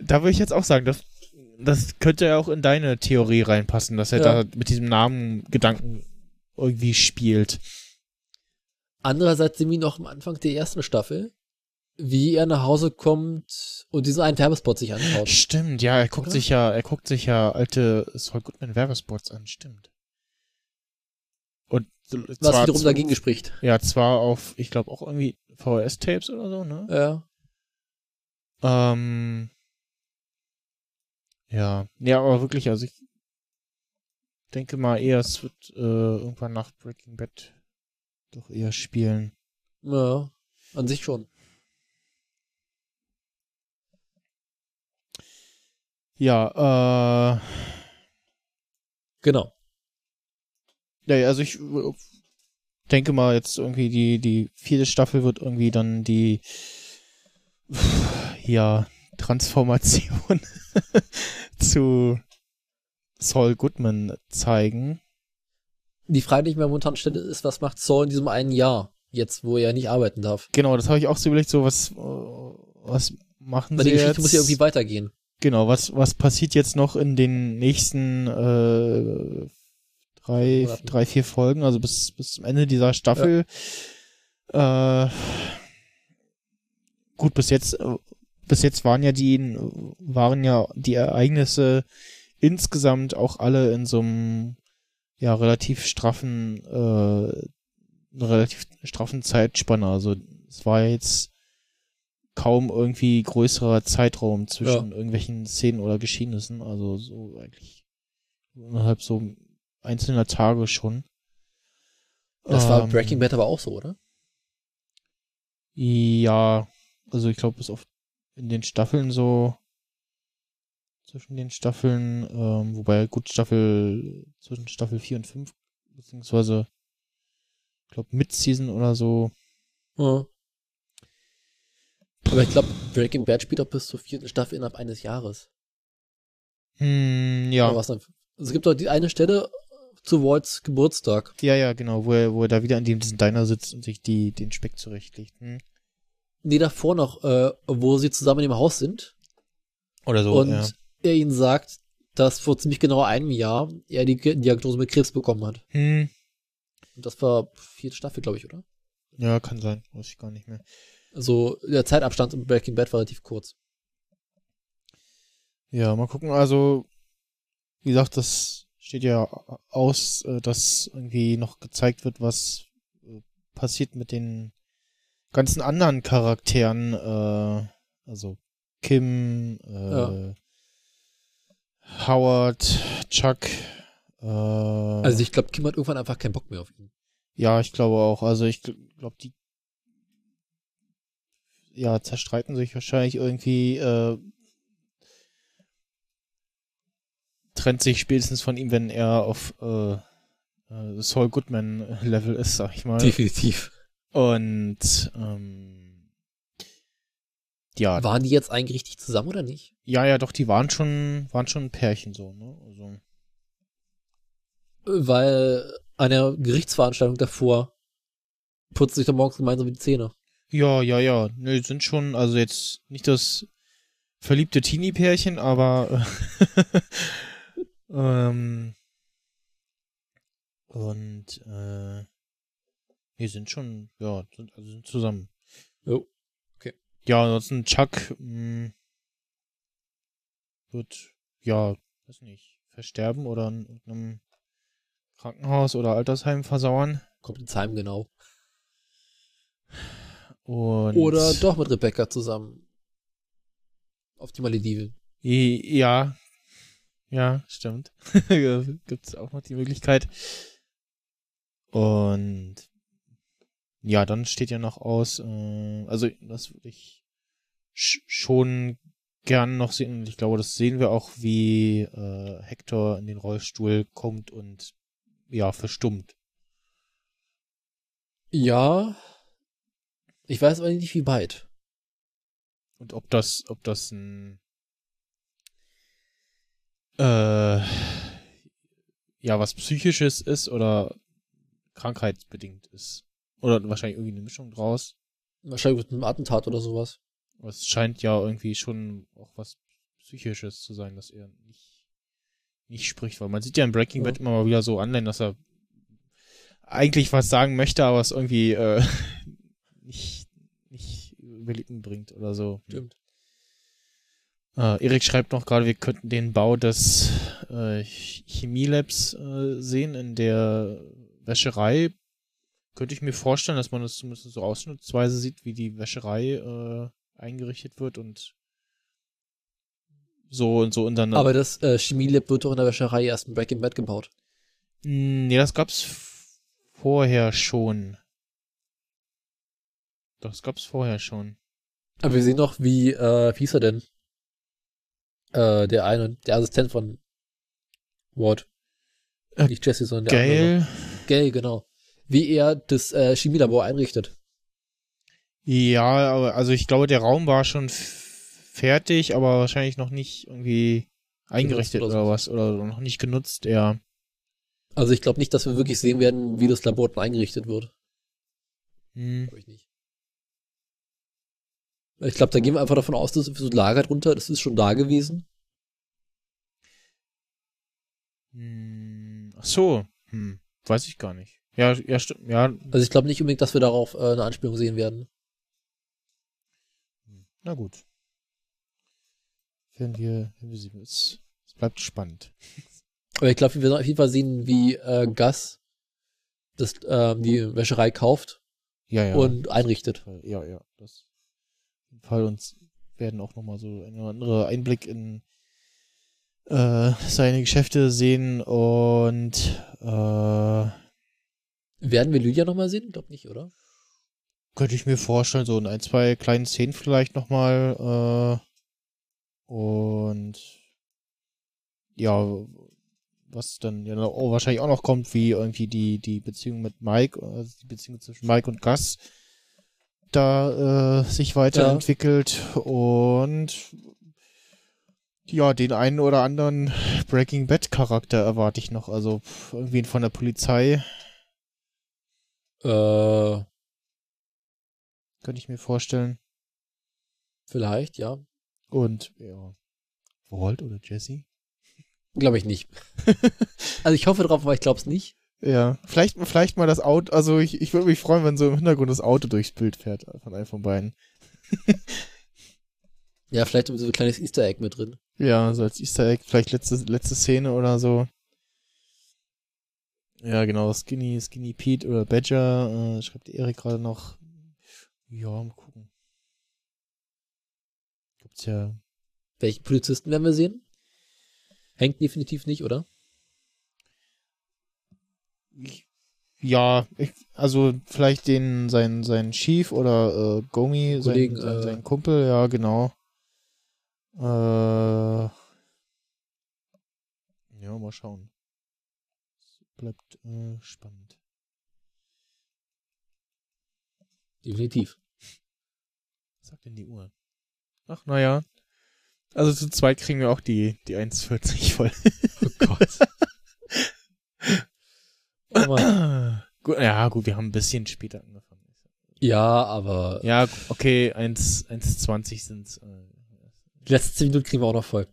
da würde ich jetzt auch sagen, das, das könnte ja auch in deine Theorie reinpassen, dass er Ja. da mit diesem Namen Gedanken irgendwie spielt. Andererseits sehen wir noch am Anfang der ersten Staffel, wie er nach Hause kommt und diesen einen Werbespot sich anschaut. Stimmt, ja, er guckt Oder? sich ja, er guckt sich ja alte Saul Goodman Werbespots an, stimmt. Und Was wiederum zu- dagegen spricht. Ja, zwar auf, ich glaube auch irgendwie VHS-Tapes oder so, ne? Ja. Ähm, ja, ja, aber wirklich, also ich denke mal eher, es wird äh, irgendwann nach Breaking Bad doch eher spielen. Ja. An sich schon. Ja, äh, Genau. ja, also ich äh, denke mal jetzt irgendwie die die vierte Staffel wird irgendwie dann die ja Transformation [LAUGHS] zu Saul Goodman zeigen. Die Frage, die ich mir momentan stelle, ist, was macht Saul in diesem einen Jahr, jetzt, wo er nicht arbeiten darf? Genau, das habe ich auch so überlegt, so was, äh, was machen Weil sie die Geschichte jetzt? muss ja irgendwie weitergehen. Genau, was, was passiert jetzt noch in den nächsten äh, drei, drei, vier Folgen, also bis, bis zum Ende dieser Staffel. Äh, gut, bis jetzt, bis jetzt waren ja die, waren ja die Ereignisse insgesamt auch alle in so einem ja relativ straffen, äh, relativ straffen Zeitspanne. Also es war jetzt kaum irgendwie größerer Zeitraum zwischen irgendwelchen Szenen oder Geschehnissen. Also so eigentlich innerhalb so einzelner Tage schon. Das war Ähm, Breaking Bad aber auch so, oder? Ja, also ich glaube, bis auf in den Staffeln so zwischen den Staffeln, ähm, wobei gut Staffel zwischen Staffel 4 und 5, beziehungsweise ich glaube Mid-Season oder so. Ja. Aber ich glaube, Breaking Bad spielt auch bis zur vierten Staffel innerhalb eines Jahres. Hm, ja. Oder was dann? Also es gibt doch die eine Stelle zu Walts Geburtstag. Ja, ja, genau, wo er, wo er da wieder in diesem Diner sitzt und sich die, den Speck zurechtlegt. Hm. Nee, davor noch, äh, wo sie zusammen im Haus sind. Oder so, und ja. er ihnen sagt, dass vor ziemlich genau einem Jahr er die Diagnose mit Krebs bekommen hat. Hm. Und das war vierte Staffel, glaube ich, oder? Ja, kann sein. Weiß ich gar nicht mehr. Also der Zeitabstand im Breaking Bad war relativ kurz. Ja, mal gucken. Also, wie gesagt, das steht ja aus, äh, dass irgendwie noch gezeigt wird, was äh, passiert mit den ganzen anderen Charakteren. Äh, also Kim, äh, Ja. Howard, Chuck. Äh, Also ich glaube, Kim hat irgendwann einfach keinen Bock mehr auf ihn. ja, ich glaube auch. Also ich glaube, die ja zerstreiten sich wahrscheinlich irgendwie. Äh, trennt sich spätestens von ihm, wenn er auf äh, äh, Saul Goodman Level ist, sag ich mal. Definitiv. Und ähm, ja, Waren die jetzt eigentlich richtig zusammen oder nicht? ja, ja, doch, die waren schon, waren schon ein Pärchen so, ne? Also, Weil an der Gerichtsveranstaltung davor putzen sich doch morgens gemeinsam die Zähne. Ja, ja, ja, nö, sind schon, also jetzt nicht das verliebte Teenie-Pärchen, aber äh, [LAUGHS] ähm, und äh, wir sind schon, ja, sind, also sind zusammen. Jo. Ja, ansonsten Chuck mh, wird, ja, weiß nicht, versterben oder in irgendeinem Krankenhaus oder Altersheim versauern. Kommt ins Heim genau. Und Oder doch mit Rebecca zusammen. Auf die Malediven. Ja. Ja, stimmt. [LAUGHS] Gibt's auch noch die Möglichkeit. Und ja, dann steht ja noch aus, äh, also das würde ich sch schon gern noch sehen. Und ich glaube, das sehen wir auch, wie äh, Hector in den Rollstuhl kommt und ja, verstummt. Ja. Ich weiß aber nicht, wie weit. Und ob das, ob das ein äh, ja, was Psychisches ist oder krankheitsbedingt ist. Oder wahrscheinlich irgendwie eine Mischung draus. Wahrscheinlich mit einem Attentat oder sowas. Aber es scheint ja irgendwie schon auch was Psychisches zu sein, dass er nicht, nicht spricht. Weil man sieht ja in Breaking Ja. Bad immer mal wieder so anleihen, dass er eigentlich was sagen möchte, aber es irgendwie äh, [LAUGHS] nicht, Lippen bringt oder so. Stimmt. Äh, Erik schreibt noch gerade, wir könnten den Bau des äh, Chemielabs äh, sehen in der Wäscherei. Könnte ich mir vorstellen, dass man das zumindest so ausschnittsweise sieht, wie die Wäscherei äh, eingerichtet wird und so und so und dann. Aber das äh, Chemielab wird doch in der Wäscherei erst in Breaking Bad gebaut. Mm, nee, das gab's vorher schon. Doch, das gab's vorher schon. Aber wir sehen doch, wie, äh, wie hieß er denn? Äh, der eine, der Assistent von Ward. Äh, Nicht Jesse, sondern der andere. Gail. Gail, genau. Wie er das äh, Chemielabor einrichtet. Ja, aber also ich glaube, der Raum war schon fertig, aber wahrscheinlich noch nicht irgendwie eingerichtet oder, oder was oder noch nicht genutzt, ja. Also ich glaube nicht, dass wir wirklich sehen werden, wie das Labor dann eingerichtet wird. Hm. Glaube ich nicht. Ich glaube, da gehen wir einfach davon aus, dass so ein Lager drunter, das ist schon da gewesen. Hm. Ach so, hm. weiß ich gar nicht. Ja, ja, stimmt, ja. Also ich glaube nicht unbedingt, dass wir darauf äh, eine Anspielung sehen werden. Na gut. Werden wir, werden wir sehen. Es, es bleibt spannend. Aber ich glaube, wir werden auf jeden Fall sehen, wie äh, Gus das, ähm, die Wäscherei kauft Ja, ja. und einrichtet. Ja, ja. Das jeden Fall uns werden auch nochmal so ein oder andere Einblick in äh, seine Geschäfte sehen und äh, Werden wir Lydia nochmal sehen? Ich glaube nicht, oder? könnte ich mir vorstellen, so in ein, zwei kleinen Szenen vielleicht nochmal äh, und ja, was dann ja auch wahrscheinlich auch noch kommt, wie irgendwie die, die Beziehung mit Mike, also die Beziehung zwischen Mike und Gus da äh, sich weiterentwickelt ja. und ja, den einen oder anderen Breaking Bad Charakter erwarte ich noch, also irgendwie von der Polizei. Äh, könnte ich mir vorstellen. Vielleicht, ja. Und ja, Walt oder Jesse? Glaube ich nicht. [LAUGHS] also ich hoffe drauf, aber ich glaube es nicht. Ja, vielleicht, vielleicht mal das Auto, also ich, ich würde mich freuen, wenn so im Hintergrund das Auto durchs Bild fährt von einem von beiden. [LAUGHS] ja, vielleicht so ein kleines Easter Egg mit drin. Ja, so als Easter Egg, vielleicht letzte, letzte Szene oder so. Ja, genau, Skinny, Skinny Pete oder Badger, äh, schreibt Erik gerade noch. Ja, mal gucken. Gibt's ja. Welchen Polizisten werden wir sehen? Hängt definitiv nicht, oder? Ja, ich, also vielleicht den sein sein Chief oder äh, Gomi, Kollegen, sein, sein, äh, sein Kumpel, ja genau. Äh, ja, mal schauen. Bleibt äh, spannend. Definitiv. Was sagt denn die Uhr? Ach, naja. Also zu zweit kriegen wir auch die, die 1,40 voll. Oh Gott. [LAUGHS] [CLEARS THROAT] gut, ja, gut, wir haben ein bisschen später angefangen. Ja, aber. Ja, okay, 1,20 sind äh, Die letzten 10 Minuten kriegen wir auch noch voll.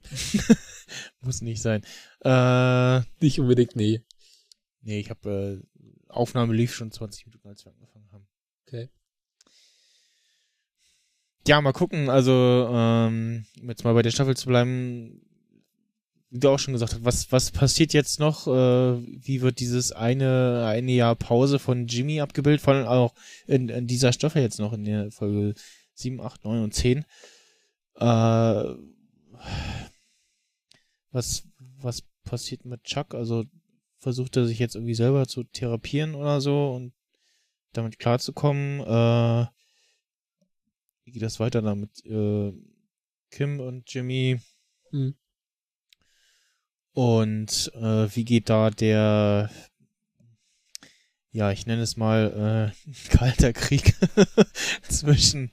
[LAUGHS] Muss nicht sein. Äh, nicht unbedingt, nee. Nee, ich habe äh, Aufnahme lief schon 20 Minuten, als wir angefangen haben. Okay. Ja, mal gucken. Also, ähm, um jetzt mal bei der Staffel zu bleiben, wie du auch schon gesagt hast, was, was passiert jetzt noch? Äh, wie wird dieses eine, eine Jahr Pause von Jimmy abgebildet? Vor allem auch in, in dieser Staffel jetzt noch in der Folge 7, 8, 9 und 10. Äh, was, was passiert mit Chuck? Also versucht er sich jetzt irgendwie selber zu therapieren oder so und damit klarzukommen. Äh, wie geht das weiter damit? Äh, Kim und Jimmy. Hm. Und äh, wie geht da der, ja, ich nenne es mal äh, [LAUGHS] kalter Krieg [LAUGHS] zwischen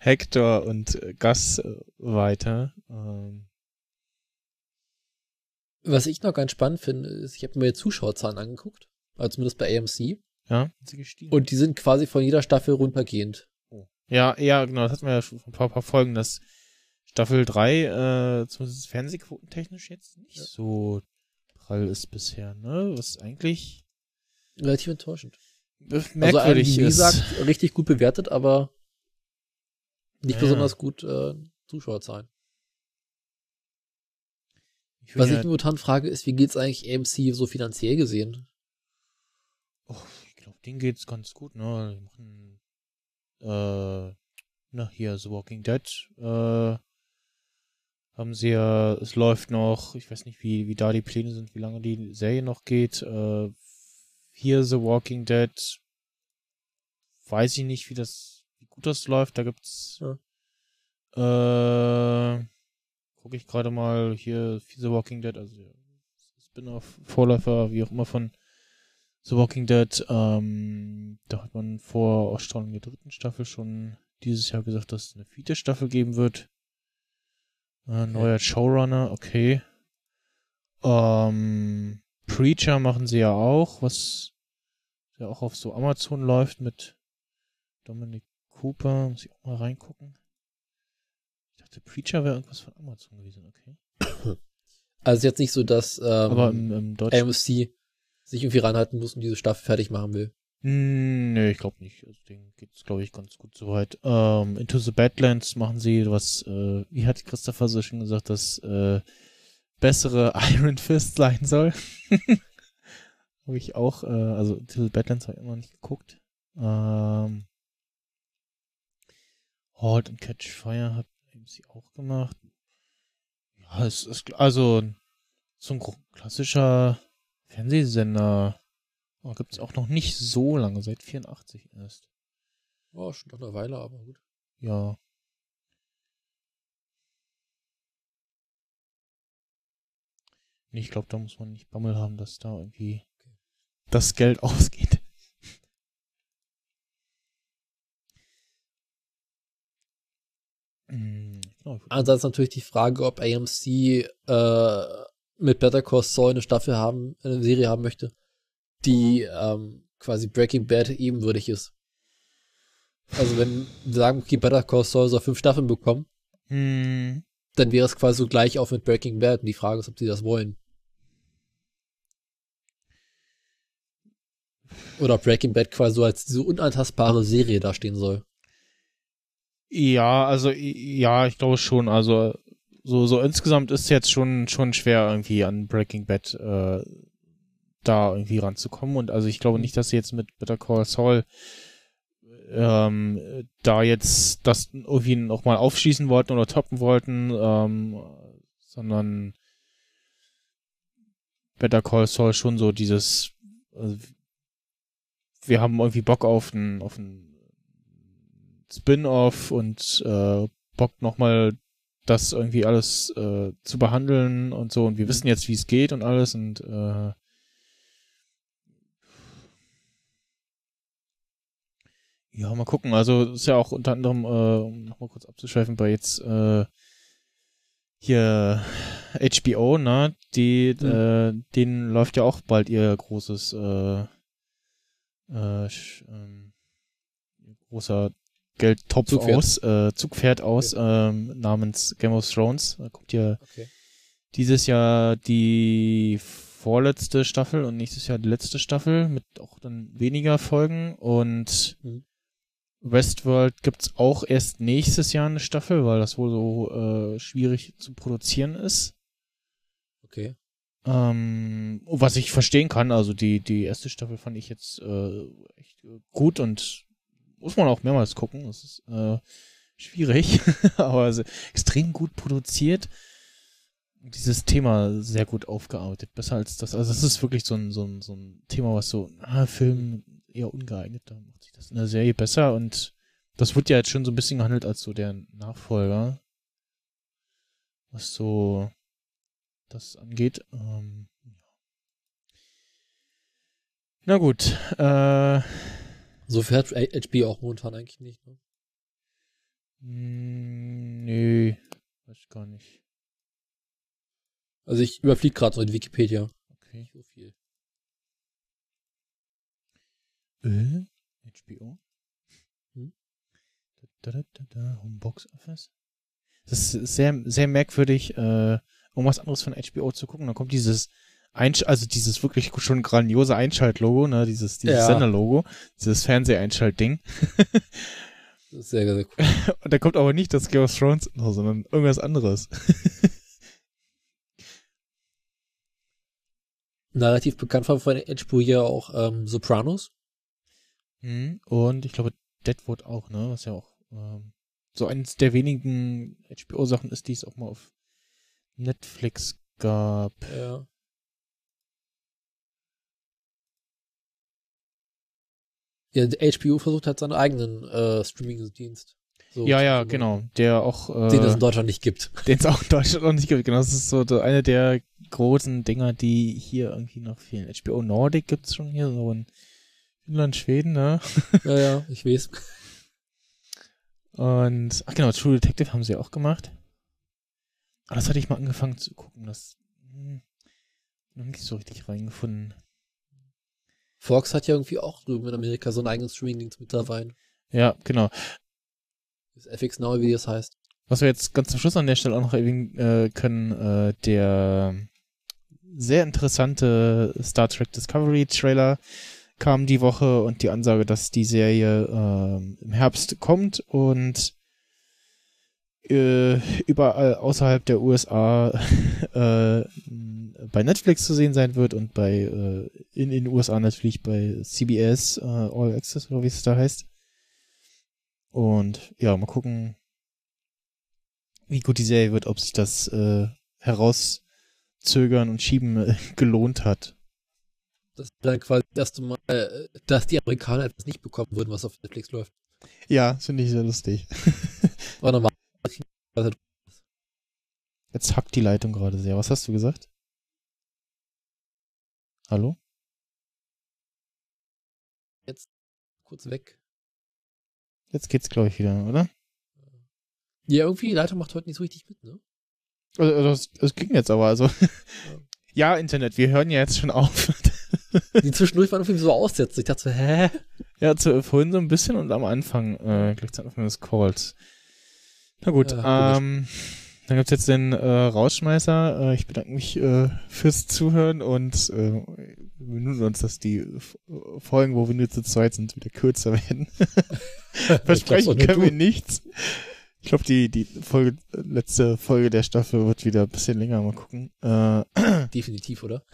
Hector und Gus äh, weiter? Ähm. Was ich noch ganz spannend finde, ist, ich habe mir Zuschauerzahlen angeguckt, also zumindest bei AMC. Ja. Und die sind quasi von jeder Staffel runtergehend. Ja, ja, genau, das hatten wir ja schon vor ein paar, paar Folgen, dass Staffel 3, äh, zumindest fernsehquotentechnisch jetzt nicht ja. so prall ist bisher, ne? Was eigentlich relativ enttäuschend. Merkwürdig also, wie gesagt, richtig gut bewertet, aber nicht ja. besonders gut äh, Zuschauerzahlen. Was ja ich momentan frage, ist, wie geht's eigentlich AMC so finanziell gesehen? Oh, ich glaube, denen geht's ganz gut, ne? Die machen, äh, na, hier, The Walking Dead, äh, haben sie ja, es läuft noch, ich weiß nicht, wie, wie da die Pläne sind, wie lange die Serie noch geht. Äh, hier The Walking Dead, weiß ich nicht, wie das, wie gut das läuft. Da gibt's, ja. äh, gucke ich gerade mal hier The Walking Dead, also Spin-off, Vorläufer, wie auch immer von The Walking Dead. Ähm, da hat man vor Ausstrahlung der dritten Staffel schon dieses Jahr gesagt, dass es eine vierte Staffel geben wird. Äh, neuer Showrunner, okay. Ähm, Preacher machen sie ja auch, was ja auch auf so Amazon läuft mit Dominic Cooper. Muss ich auch mal reingucken. Ich dachte, Preacher wäre irgendwas von Amazon gewesen, okay. [COUGHS] Also jetzt nicht so, dass ähm, Aber im, im AMC sich irgendwie ranhalten muss und diese Staffel fertig machen will. Hm, nee, ich glaube nicht. Also den geht's, glaube ich, ganz gut soweit. Ähm, Into the Badlands machen sie was, äh, wie hat Christopher so schon gesagt, das äh, bessere [LAUGHS] Iron Fist sein soll. [LAUGHS] habe ich auch, äh, also Into the Badlands habe ich immer nicht geguckt. Ähm, Halt and Catch Fire hat sie auch gemacht. Ja, es ist also so ein klassischer Fernsehsender Oh, gibt es auch noch nicht so lange, seit 84 erst. Oh, schon noch eine Weile, aber gut. Ja. Nee, Ich glaube, da muss man nicht Bammel haben, dass da irgendwie das Geld [LAUGHS] ausgeht. Genau, Ansonsten natürlich die Frage, ob AMC äh, mit Better Call Saul eine Staffel haben, eine Serie haben möchte, die ähm, quasi Breaking Bad ebenwürdig ist. Also wenn wir sagen, okay, Better Call Saul soll fünf Staffeln bekommen, Hm, dann wäre es quasi so gleich auf mit Breaking Bad. Und die Frage ist, ob sie das wollen. Oder Breaking Bad quasi so als diese unantastbare Serie dastehen soll. Ja, also ja, ich glaube schon. Also so so insgesamt ist jetzt schon schon schwer irgendwie an Breaking Bad äh, da irgendwie ranzukommen. Und also ich glaube nicht, dass sie jetzt mit Better Call Saul ähm, da jetzt das irgendwie noch mal aufschießen wollten oder toppen wollten, ähm, sondern Better Call Saul schon so dieses also, wir haben irgendwie Bock auf ein auf ein Spin-off und äh, Bock nochmal das irgendwie alles äh, zu behandeln und so. Und wir wissen jetzt, wie es geht und alles und äh, ja, mal gucken. Also ist ja auch unter anderem, äh, um nochmal kurz abzuschweifen, bei jetzt äh, hier HBO, ne, die, äh, denen läuft ja auch bald ihr großes äh, äh, sch- ähm, großer Geldtopf Zugpferd. aus, äh, Zugpferd aus, ähm, namens Game of Thrones. Da kommt ja Okay. dieses Jahr die vorletzte Staffel und nächstes Jahr die letzte Staffel mit auch dann weniger Folgen und Mhm. Westworld gibt's auch erst nächstes Jahr eine Staffel, weil das wohl so äh, schwierig zu produzieren ist. Okay. Ähm, was ich verstehen kann, also die, die erste Staffel fand ich jetzt äh, echt gut und muss man auch mehrmals gucken. Das ist äh, schwierig, [LAUGHS] aber also extrem gut produziert. Dieses Thema sehr gut aufgearbeitet. Besser als das. Also es ist wirklich so ein, so ein, so ein Thema, was so, ah, Film eher ungeeignet, da macht sich das in der Serie besser und das wird ja jetzt schon so ein bisschen gehandelt als so der Nachfolger. Was so das angeht. Ähm. Na gut, äh, So hat HBO auch momentan eigentlich nicht. Ne? mh, nö, weiß ich gar nicht. Also ich überfliege gerade so in Wikipedia. Okay. Nicht so viel. Äh? HBO? Hm? Da, da, da, da, Home Box Office? Das ist sehr, sehr merkwürdig, äh, um was anderes von HBO zu gucken. Dann kommt dieses Einsch also dieses wirklich schon grandiose Einschaltlogo, ne, dieses, dieses Ja. Senderlogo, dieses Fernseheinschaltding. Das ist sehr, sehr cool. [LAUGHS] Und da kommt aber nicht das Game of Thrones, sondern irgendwas anderes. [LAUGHS] Narrativ bekannt war von HBO ja auch ähm, Sopranos. Mhm. Und ich glaube, Deadwood auch, ne? Was ja auch ähm, so eines der wenigen HBO-Sachen ist, die es auch mal auf Netflix gab. Ja. Ja, HBO versucht halt seinen eigenen äh, Streaming-Dienst. So ja, ja, genau. Der auch, Den es in äh, Deutschland nicht gibt. [LAUGHS] den es auch in Deutschland noch nicht gibt. Genau, das ist so eine der großen Dinger, die hier irgendwie noch fehlen. HBO Nordic gibt's schon hier, so in Finnland, Schweden, ne? [LAUGHS] ja, ja, ich weiß. Und, ach genau, True Detective haben sie auch gemacht. Aber das hatte ich mal angefangen zu gucken. Das hm, noch nicht so richtig reingefunden. Fox hat ja irgendwie auch drüben in Amerika so einen eigenen Streaming-Dienst mit dabei. Ja, genau. Das FX Now, wie das heißt. Was wir jetzt ganz zum Schluss an der Stelle auch noch erwähnen äh, können, äh, der sehr interessante Star Trek Discovery Trailer kam die Woche und die Ansage, dass die Serie ähm, im Herbst kommt und äh, überall außerhalb der USA [LAUGHS] äh, bei Netflix zu sehen sein wird und bei äh, in den USA natürlich bei CBS äh, All Access oder wie es da heißt. Und ja, mal gucken, wie gut die Serie wird, ob sich das äh, herauszögern und schieben äh, [LAUGHS] gelohnt hat. Das ist dann quasi das erste Mal, äh, dass die Amerikaner etwas nicht bekommen würden, was auf Netflix läuft. Ja, finde ich sehr lustig. [LAUGHS] Normal. Also, Jetzt hackt die Leitung gerade sehr. Was hast du gesagt? Hallo? Jetzt kurz weg. Jetzt geht's, glaube ich, wieder, oder? Ja, irgendwie, die Leitung macht heute nicht so richtig mit, ne? Also, also das, das ging jetzt aber, also. [LAUGHS] ja, Internet, wir hören ja jetzt schon auf. [LAUGHS] Die zwischendurch waren irgendwie so aussetzen. Ich dachte so, hä? ja, zu, vorhin so ein bisschen und am Anfang, äh, gleich zu Anfang des Calls. Na gut, Ja, ähm, dann gibt's jetzt den äh, Rausschmeißer. Äh, ich bedanke mich äh, fürs Zuhören und äh, wir bemühen uns, dass die Folgen, wo wir nur zu zweit sind, wieder kürzer [LAUGHS] werden. Versprechen nur können wir nichts. Ich glaube, die, die Folge, letzte Folge der Staffel wird wieder ein bisschen länger. Mal gucken. Äh, [CLEARS THROAT] Definitiv, oder?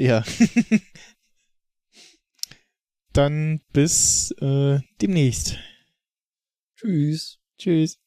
Ja. [LAUGHS] Dann bis äh, demnächst. Tschüss. Tschüss.